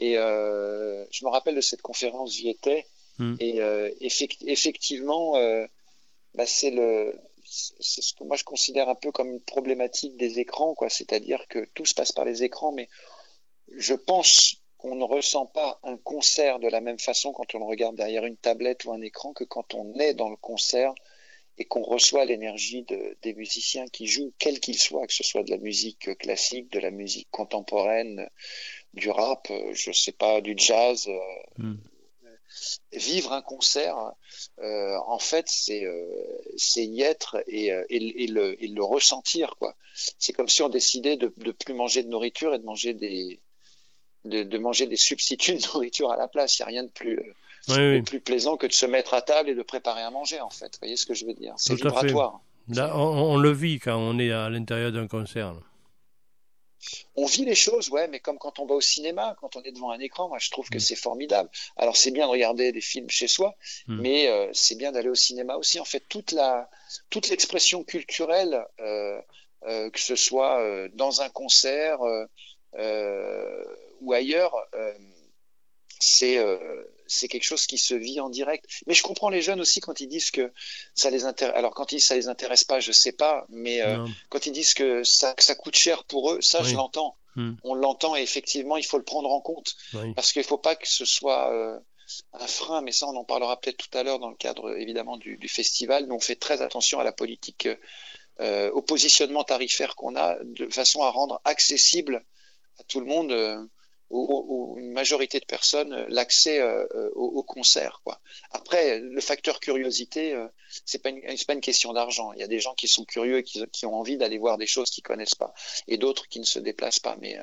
Et je me rappelle de cette conférence, j'y étais. Mm. Et euh, effectivement, euh, bah, c'est le c'est ce que moi je considère un peu comme une problématique des écrans, quoi. C'est-à-dire que tout se passe par les écrans, mais je pense qu'on ne ressent pas un concert de la même façon quand on le regarde derrière une tablette ou un écran que quand on est dans le concert et qu'on reçoit l'énergie de, des musiciens qui jouent, quel qu'il soit, que ce soit de la musique classique, de la musique contemporaine, du rap, euh, je sais pas, du jazz, mm vivre un concert, euh, en fait, c'est euh, c'est y être et, euh, et, et, le, et, le, ressentir. quoi. C'est comme si on décidait de ne plus manger de nourriture et de manger des de, de manger des substituts de nourriture à la place. Il n'y a rien de plus de plus plaisant que de se mettre à table et de préparer à manger. En fait, vous voyez ce que je veux dire? C'est vibratoire. Là, on, on, le vit quand on est à l'intérieur d'un concert on vit les choses, ouais, mais comme quand on va au cinéma, quand on est devant un écran, moi je trouve que mm. c'est formidable. Alors c'est bien de regarder des films chez soi, mm. mais euh, c'est bien d'aller au cinéma aussi. En fait, toute la toute l'expression culturelle, euh, euh, que ce soit dans un concert ou ailleurs, c'est c'est quelque chose qui se vit en direct. Mais je comprends les jeunes aussi quand ils disent que ça les intéresse. Alors quand ils disent ça les intéresse pas, je sais pas. Mais euh, quand ils disent que ça, ça coûte cher pour eux, ça je l'entends. Hmm. On l'entend et effectivement il faut le prendre en compte parce qu'il faut pas que ce soit euh, un frein. Mais ça on en parlera peut-être tout à l'heure dans le cadre évidemment du, du, festival. Nous on fait très attention à la politique, euh, au positionnement tarifaire qu'on a de façon à rendre accessible à tout le monde ou, une majorité de personnes euh, l'accès euh, euh, au, au, concert. Quoi. Après, le facteur curiosité, euh, c'est pas une, c'est pas une question d'argent. Il y a des gens qui sont curieux et qui, qui ont envie d'aller voir des choses qu'ils connaissent pas, et d'autres qui ne se déplacent pas. Mais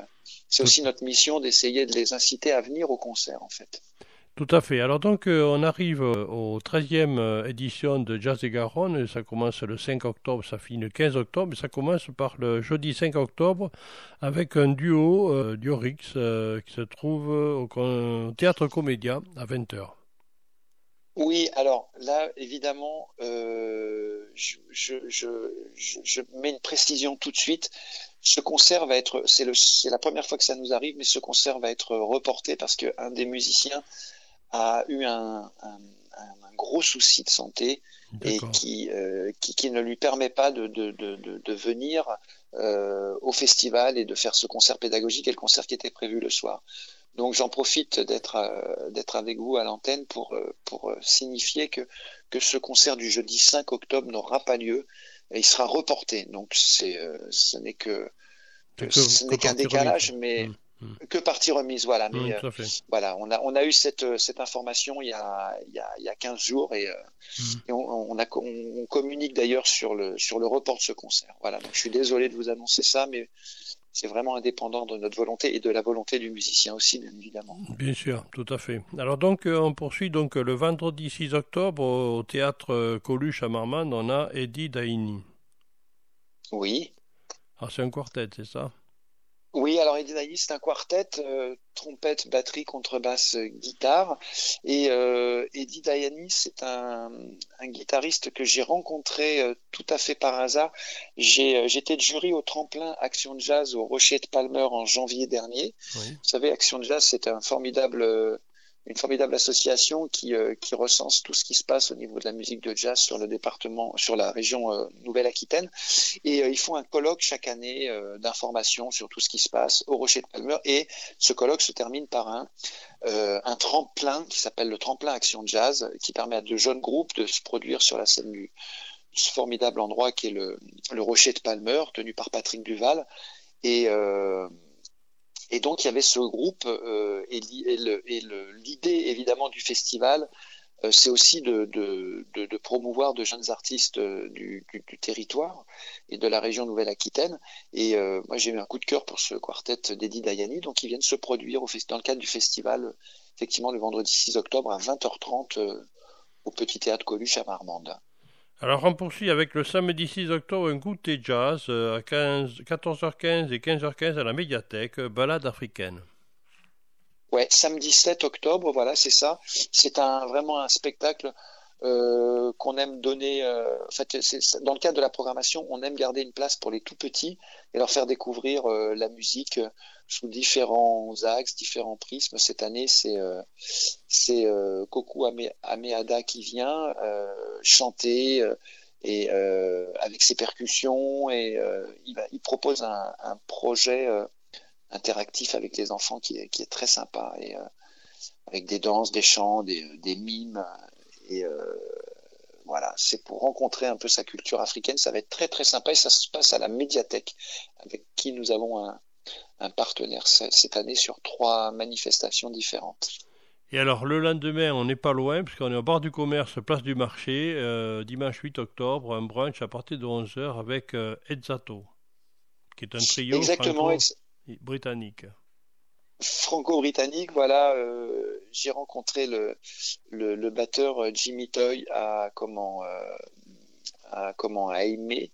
c'est aussi notre mission d'essayer de les inciter à venir au concert, en fait. Tout à fait. Alors donc euh, on arrive euh, au 13e euh, édition de Jazz et Garonne, ça commence le 5 octobre, ça finit le 15 octobre, ça commence par le jeudi 5 octobre avec un duo euh, qui se trouve au, Théâtre Comédia à 20h. Oui, alors là, évidemment, je, je, mets une précision tout de suite. Ce concert va être, c'est la première fois que ça nous arrive, mais ce concert va être reporté parce qu'un des musiciens a eu un, un, un, gros souci de santé et qui, euh, qui, qui, ne lui permet pas de, de, de, de venir euh, au festival et de faire ce concert pédagogique et le concert qui était prévu le soir. Donc j'en profite d'être euh, d'être avec vous à l'antenne pour euh, pour signifier que que ce concert du jeudi 5 octobre n'aura pas lieu et il sera reporté. Donc c'est ce n'est que, ce n'est qu'un décalage, mais mmh. Que partie remise, voilà. Mais euh, voilà, on a on a eu cette euh, cette information il y a il y a, il y a 15 jours et, euh, mm. et on, on, a on, communique d'ailleurs sur le sur le report de ce concert. Voilà. Donc je suis désolé de vous annoncer ça, mais c'est vraiment indépendant de notre volonté et de la volonté du musicien aussi, bien évidemment. Bien sûr, tout à fait. Alors donc, on poursuit donc le vendredi 6 octobre au théâtre Coluche à Marmande, on a Eddie Daini. Oui. Ah, c'est un quartet, c'est ça? Oui, alors Eddie Daini, c'est un quartet, euh, trompette, batterie, contrebasse, guitare. Et euh, Eddie Dayani, c'est un, un, guitariste que j'ai rencontré euh, tout à fait par hasard. Euh, j'étais de jury au tremplin Action Jazz au Rocher de Palmer en janvier dernier. Oui. Vous savez, Action Jazz, c'est un formidable euh, une formidable association qui, euh, qui recense tout ce qui se passe au niveau de la musique de jazz sur le département, sur la région euh, Nouvelle-Aquitaine. Et euh, ils font un colloque chaque année d'information sur tout ce qui se passe au Rocher de Palmer. Et ce colloque se termine par un, un tremplin qui s'appelle le tremplin Action Jazz, qui permet à de jeunes groupes de se produire sur la scène du ce formidable endroit qui est le, le Rocher de Palmer, tenu par Patrick Duval. Et euh, et donc il y avait ce groupe euh, et, l'idée évidemment du festival, euh, c'est aussi de, de, de, de, promouvoir de jeunes artistes euh, du, du, du territoire et de la région Nouvelle-Aquitaine. Et euh, moi j'ai eu un coup de cœur pour ce quartet d'Eddie Dayani, donc ils viennent se produire au, dans le cadre du festival, effectivement le vendredi 6 octobre à 20h30 au Petit Théâtre Coluche à Marmande. Alors on poursuit avec le samedi 6 octobre un goûter jazz euh, à 15, 14h15 et 15h15 à la médiathèque, balade africaine. Ouais, samedi 7 octobre, voilà, c'est ça. C'est un vraiment un spectacle euh, qu'on aime donner. Euh, dans le cadre de la programmation, on aime garder une place pour les tout petits et leur faire découvrir euh, la musique sous différents axes, différents prismes. Cette année, c'est c'est Koku Ameada qui vient chanter et avec ses percussions et il, il propose un, un projet interactif avec les enfants qui est, qui est très sympa et avec des danses, des chants, des, des mimes et euh, voilà, c'est pour rencontrer un peu sa culture africaine. Ça va être très très sympa et ça se passe à la médiathèque avec qui nous avons un, partenaire cette année sur trois manifestations différentes. Et alors le lendemain, on n'est pas loin puisqu'on est au bord du commerce, place du marché, euh, dimanche 8 octobre, un brunch à partir de 11h avec euh, Edzato, qui est un trio Exactement, britannique franco-britannique, voilà, euh, j'ai rencontré le, le, le, batteur euh, Jimmy Toy à comment à comment à aimer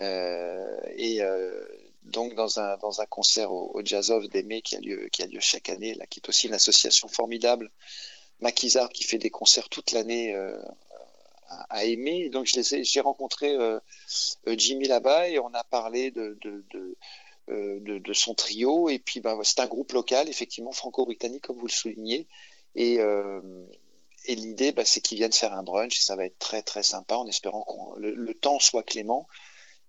et donc dans un dans un concert au, au Jazz of d'Aimé qui a lieu qui a lieu chaque année là qui est aussi une association formidable Maquisard qui fait des concerts toute l'année euh, à, aimer donc j'ai rencontré Jimmy là-bas et on a parlé de, de, de euh, son trio. Et puis, ben, c'est un groupe local, effectivement, franco-britannique, comme vous le soulignez. Et, euh, et l'idée, ben, c'est qu'ils viennent faire un brunch. Et ça va être très, très sympa, en espérant que le, temps soit clément.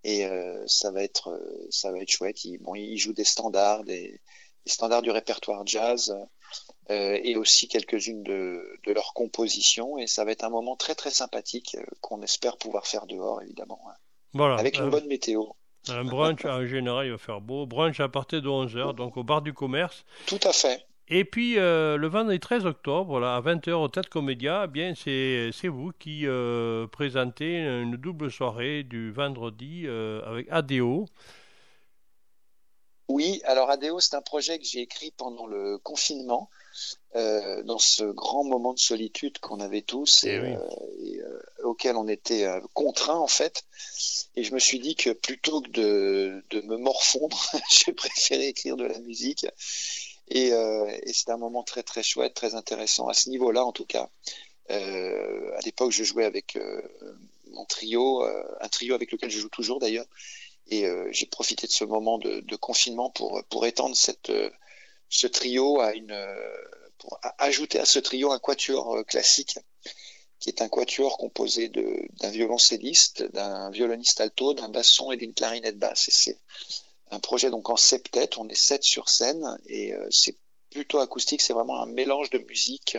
Et euh, ça va être, euh, ça va être chouette. Ils, bon, ils jouent des standards, des, des standards du répertoire jazz. Euh, et aussi quelques-unes de, de, leurs compositions. Et ça va être un moment très très sympathique euh, qu'on espère pouvoir faire dehors, évidemment, hein. voilà. avec une bonne météo. Un brunch, en général, il va faire beau. Brunch à partir de 11h, donc au bar du commerce. Tout à fait. Et puis, euh, le vendredi 13 octobre, là, à 20h au Théâtre Comédia, eh bien, c'est, vous qui euh, présentez une double soirée du vendredi euh, avec ADO. Oui, alors ADO, c'est un projet que j'ai écrit pendant le confinement. Dans ce grand moment de solitude qu'on avait tous et, et euh, auquel on était contraints en fait. Et je me suis dit que plutôt que de, de me morfondre, j'ai préféré écrire de la musique. Et, et c'était un moment très très chouette, très intéressant à ce niveau-là en tout cas. à l'époque, je jouais avec mon trio, un trio avec lequel je joue toujours d'ailleurs. Et j'ai profité de ce moment de, de, confinement pour, pour étendre cette, ce trio à une, pour ajouter à ce trio un quatuor euh, classique, qui est un quatuor composé d'un violoncelliste, d'un violoniste alto, d'un basson et d'une clarinette basse. Et un projet donc en septet, on est sept sur scène, et euh, c'est plutôt acoustique, c'est vraiment un mélange de musique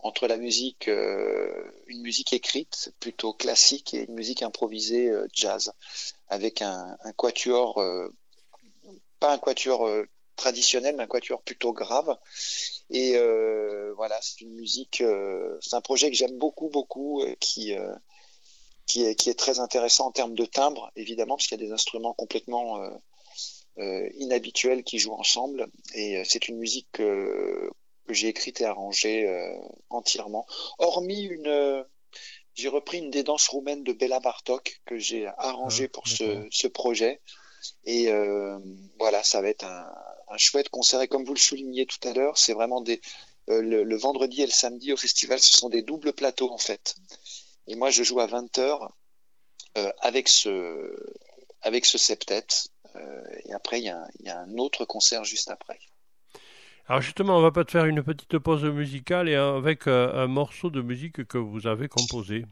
entre la musique, euh, une musique écrite plutôt classique et une musique improvisée euh, jazz, avec un, un quatuor, euh, pas un quatuor traditionnel, mais un quatuor plutôt grave. Et euh, voilà, c'est une musique, euh, c'est un projet que j'aime beaucoup, beaucoup, euh, qui, euh, qui, est, qui est très intéressant en termes de timbre, évidemment, parce qu'il y a des instruments complètement euh, inhabituels qui jouent ensemble. Et c'est une musique que, que j'ai écrite et arrangée entièrement, hormis une j'ai repris une des danses roumaines de Bella Bartok que j'ai arrangée ah, pour ce, ce, projet. Et euh, voilà, ça va être un, un chouette concert. Et comme vous le souligniez tout à l'heure, c'est vraiment des euh, le, le, vendredi et le samedi au festival, ce sont des doubles plateaux en fait. Et moi, je joue à 20h euh, avec ce avec ce septet. Euh, et après, il y, a, y, a, un autre concert juste après. Alors justement, on va pas te faire une petite pause musicale et avec un, un morceau de musique que vous avez composé.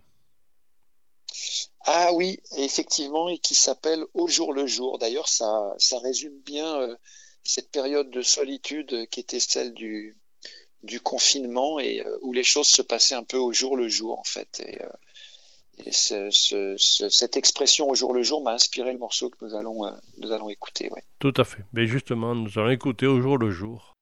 Ah oui, effectivement, et qui s'appelle Au jour le jour. D'ailleurs, ça, ça résume bien euh, cette période de solitude qui était celle du, du confinement et euh, où les choses se passaient un peu au jour le jour en fait. Et, euh, cette expression au jour le jour m'a inspiré le morceau que nous allons, euh, nous allons écouter. Tout à fait. Mais justement, nous allons écouter au jour le jour.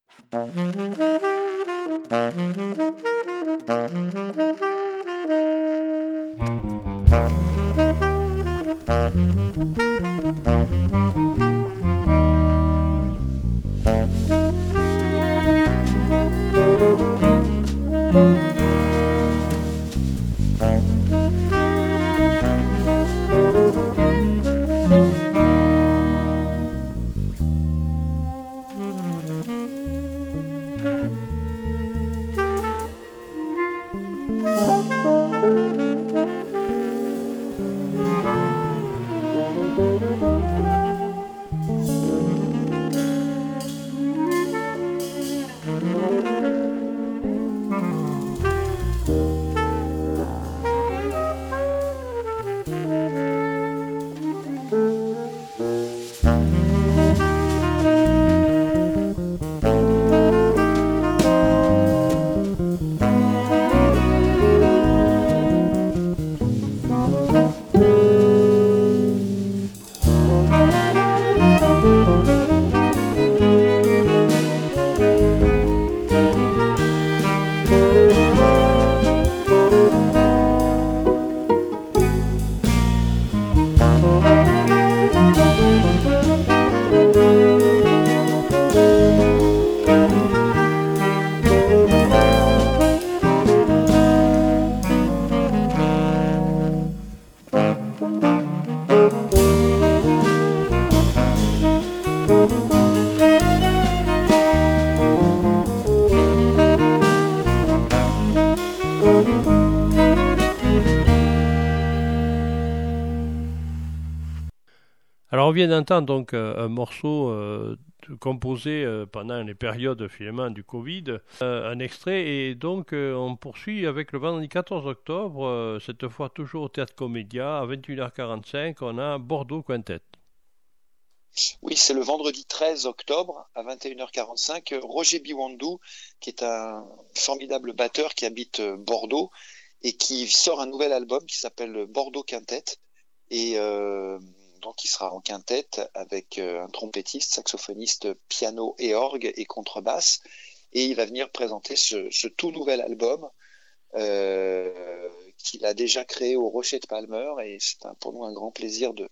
Vient d'entendre donc un morceau composé pendant les périodes finalement du Covid, un extrait, et donc on poursuit avec le vendredi 14 octobre, cette fois toujours au Théâtre Comédia, à 21h45, on a Bordeaux Quintet. Oui, c'est le vendredi 13 octobre à 21h45. Roger Biwandou, qui est un formidable batteur qui habite Bordeaux et qui sort un nouvel album qui s'appelle Bordeaux Quintet. Et euh, donc il sera en quintette avec euh, un trompettiste, saxophoniste, piano et orgue et contrebasse. Et il va venir présenter ce, tout nouvel album euh, qu'il a déjà créé au Rocher de Palmer. Et c'est pour nous un grand plaisir de,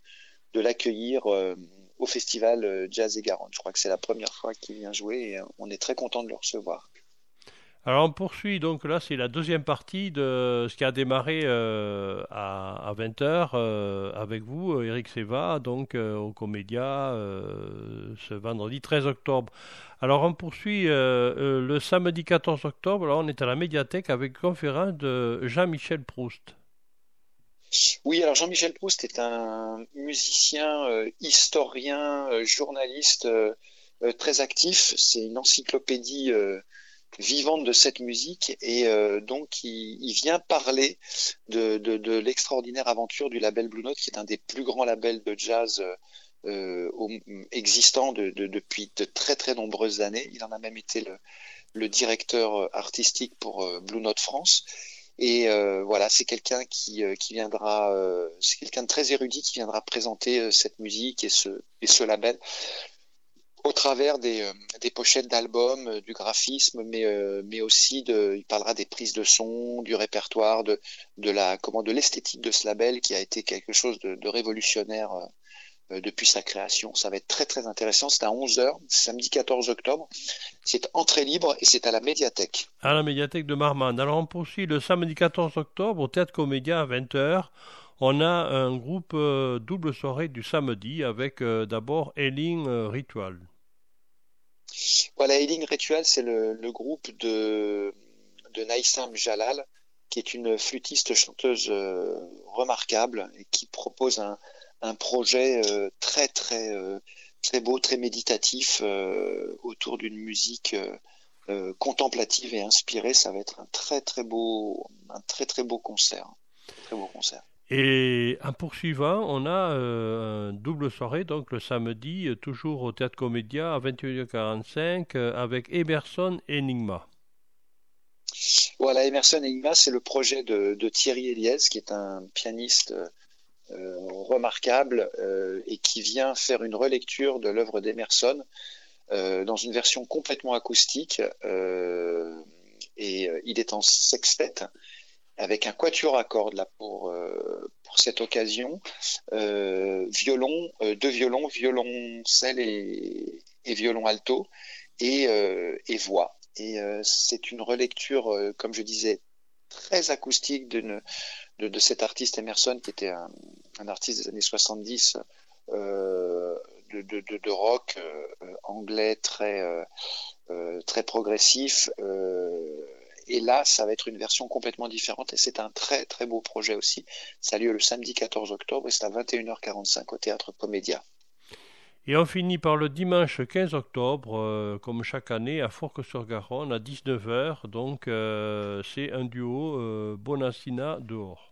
l'accueillir au festival Jazz et Garonne. Je crois que c'est la première fois qu'il vient jouer et on est très content de le recevoir. Alors on poursuit, donc là c'est la deuxième partie de ce qui a démarré euh, à, 20h euh, avec vous, Eric Seva, donc euh, au Comédia, ce vendredi 13 octobre. Alors on poursuit le samedi 14 octobre, là on est à la médiathèque avec une conférence de Jean-Michel Proust. Oui, alors Jean-Michel Proust est un musicien, historien, journaliste très actif. C'est une encyclopédie vivante de cette musique et euh, donc il, vient parler de, l'extraordinaire aventure du label Blue Note qui est un des plus grands labels de jazz euh, de, depuis de très très nombreuses années. Il en a même été le, directeur artistique pour euh, Blue Note France. Et euh, voilà, c'est quelqu'un qui, viendra, c'est quelqu'un de très érudit qui viendra présenter cette musique et ce label au travers des, euh, pochettes d'albums, euh, du graphisme, mais, euh, mais aussi de, il parlera des prises de son, du répertoire, de, de la, comment, de l'esthétique de ce label qui a été quelque chose de, révolutionnaire depuis sa création. Ça va être très très intéressant. C'est à 11h, samedi 14 octobre. C'est entrée libre et c'est à la médiathèque. À la médiathèque de Marmande. Alors on poursuit le samedi 14 octobre au Théâtre Comédia à 20h. On a un groupe double soirée du samedi avec d'abord Elling Ritual. Voilà, Healing Ritual, c'est le, groupe de, Naïsam Jalal, qui est une flûtiste chanteuse euh, remarquable et qui propose un, projet euh, très très euh, très beau, très méditatif autour d'une musique contemplative et inspirée. Ça va être un très très beau concert. Et en poursuivant, on a euh, une double soirée, donc le samedi, euh, toujours au Théâtre Comédia à 21h45, euh, avec Emerson Enigma. Voilà, Emerson Enigma, c'est le projet de, Thierry Eliès, qui est un pianiste remarquable et qui vient faire une relecture de l'œuvre d'Emerson dans une version complètement acoustique. et il est en sextet avec un quatuor à cordes là pour euh, pour cette occasion, euh, violon, euh, deux violons, violoncelle et, et violon alto et, et voix. Et c'est une relecture, comme je disais, très acoustique d'une de, de, cet artiste Emerson qui était un, un artiste des années 70 de, de, de, rock anglais très très progressif et là, ça va être une version complètement différente et c'est un très très beau projet aussi. Ça a lieu le samedi 14 octobre et c'est à 21h45 au théâtre Comédia. Et on finit par le dimanche 15 octobre, euh, comme chaque année, à Fourques-sur-Garonne, à 19h. Donc, euh, c'est un duo euh, Bonassina dehors.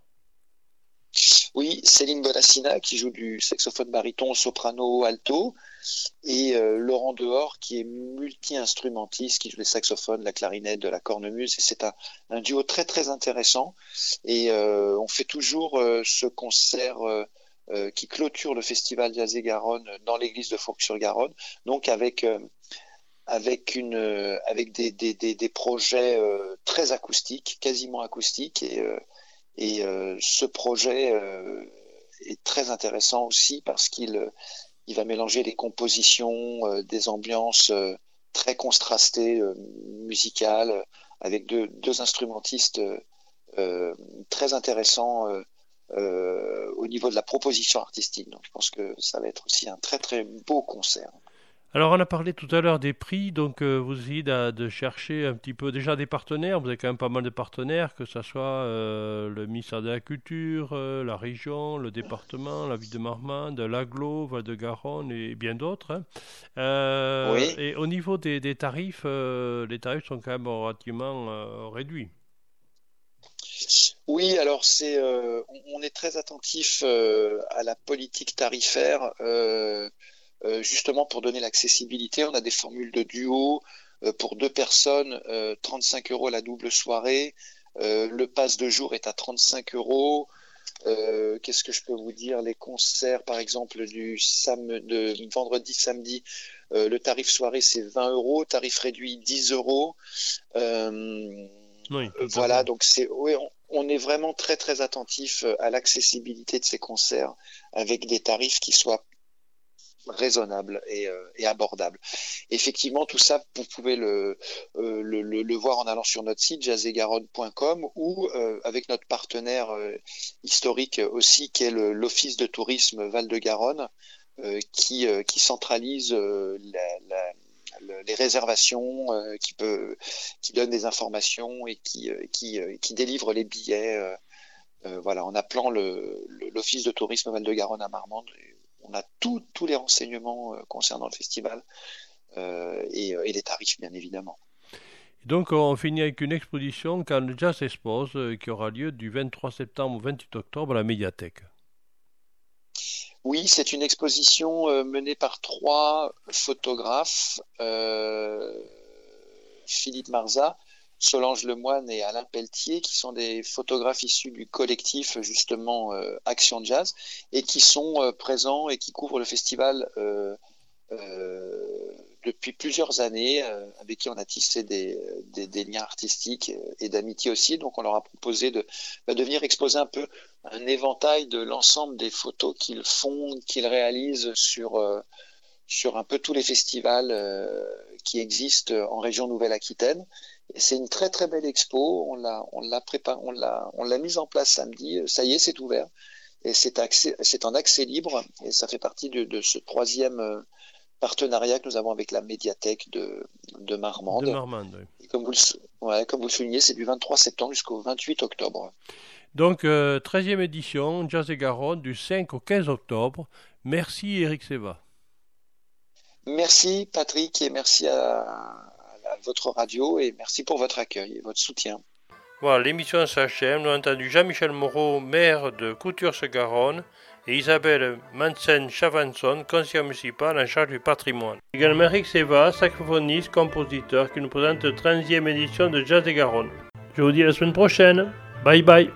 Oui, Céline Bonassina qui joue du saxophone baryton, soprano, alto, et euh, Laurent Dehors qui est multi-instrumentiste, qui joue les saxophones, la clarinette, de la cornemuse. C'est un, duo très très intéressant. Et euh, on fait toujours euh, ce concert qui clôture le festival Jazz Garonne dans l'église de Fourques-sur-Garonne, donc avec des, des projets très acoustiques, quasiment acoustiques et et euh, ce projet euh, est très intéressant aussi parce qu'il il va mélanger les compositions, euh, des ambiances très contrastées musicales avec deux, deux instrumentistes très intéressants au niveau de la proposition artistique. Donc je pense que ça va être aussi un très très beau concert. Alors on a parlé tout à l'heure des prix, donc euh, vous essayez de, chercher un petit peu déjà des partenaires, vous avez quand même pas mal de partenaires, que ce soit euh, le ministère de la Culture, euh, la région, le département, la ville de Marmande, l'Aglo, Val-de-Garonne et bien d'autres. Hein. oui. Et au niveau des, des tarifs, les tarifs sont quand même relativement réduits. Oui, alors c'est, on est très attentif à la politique tarifaire. Euh, justement pour donner l'accessibilité. On a des formules de duo euh, pour deux personnes, 35 euh, euros la double soirée. le pass de jour est à 35 euros. Qu'est-ce que je peux vous dire? Les concerts, par exemple, du sam de vendredi, samedi, le tarif soirée c'est 20 euros, tarif réduit 10 euros. voilà, donc c'est, oui, on, on, est vraiment très très attentif à l'accessibilité de ces concerts avec des tarifs qui soient raisonnable et, euh, et, abordable. Effectivement, tout ça, vous pouvez le, euh, voir en allant sur notre site jazzegaronne.com ou euh, avec notre partenaire historique aussi, qui est l'Office de tourisme Val-de-Garonne, qui, qui centralise les réservations, qui donne des informations et qui, délivre les billets. voilà, en appelant l'Office de tourisme Val-de-Garonne à Marmande on a tous les renseignements euh, concernant le festival euh, euh, et, les tarifs, bien évidemment. Donc on finit avec une exposition quand Jazz Expose qui aura lieu du 23 septembre au 28 octobre à la médiathèque. Oui, c'est une exposition menée par trois photographes, Philippe Marza, Solange Lemoine et Alain Pelletier, qui sont des photographes issus du collectif justement euh, Action Jazz et qui sont euh, présents et qui couvrent le festival euh, depuis plusieurs années, avec qui on a tissé des, liens artistiques et d'amitié aussi. Donc on leur a proposé de, bah, de venir exposer un peu un éventail de l'ensemble des photos qu'ils font, qu'ils réalisent sur sur un peu tous les festivals qui existent en région Nouvelle-Aquitaine. C'est une très très belle expo. On l'a on l'a préparé, on l'a on l'a mise en place samedi. Ça y est, c'est ouvert et c'est c'est en accès libre et ça fait partie de, de, ce troisième euh, partenariat que nous avons avec la médiathèque de, de Marmande. De Marmande oui. comme, vous le, ouais, comme vous le soulignez, c'est du 23 septembre jusqu'au 28 octobre. Donc, euh, 13e édition, Jazz et Garonne, du 5 au 15 octobre. Merci Eric Seva. Merci Patrick et merci à, votre radio et merci pour votre accueil et votre soutien. Voilà, l'émission s'achève. Nous avons entendu Jean-Michel Moreau, maire de Couture-ce-Garonne, et Isabelle Mansen-Chavanson, conseillère municipale en charge du patrimoine. Également Eric Seva, saxophoniste, compositeur, qui nous présente la 13e édition de Jazz des Garonne. Je vous dis à la semaine prochaine. Bye bye.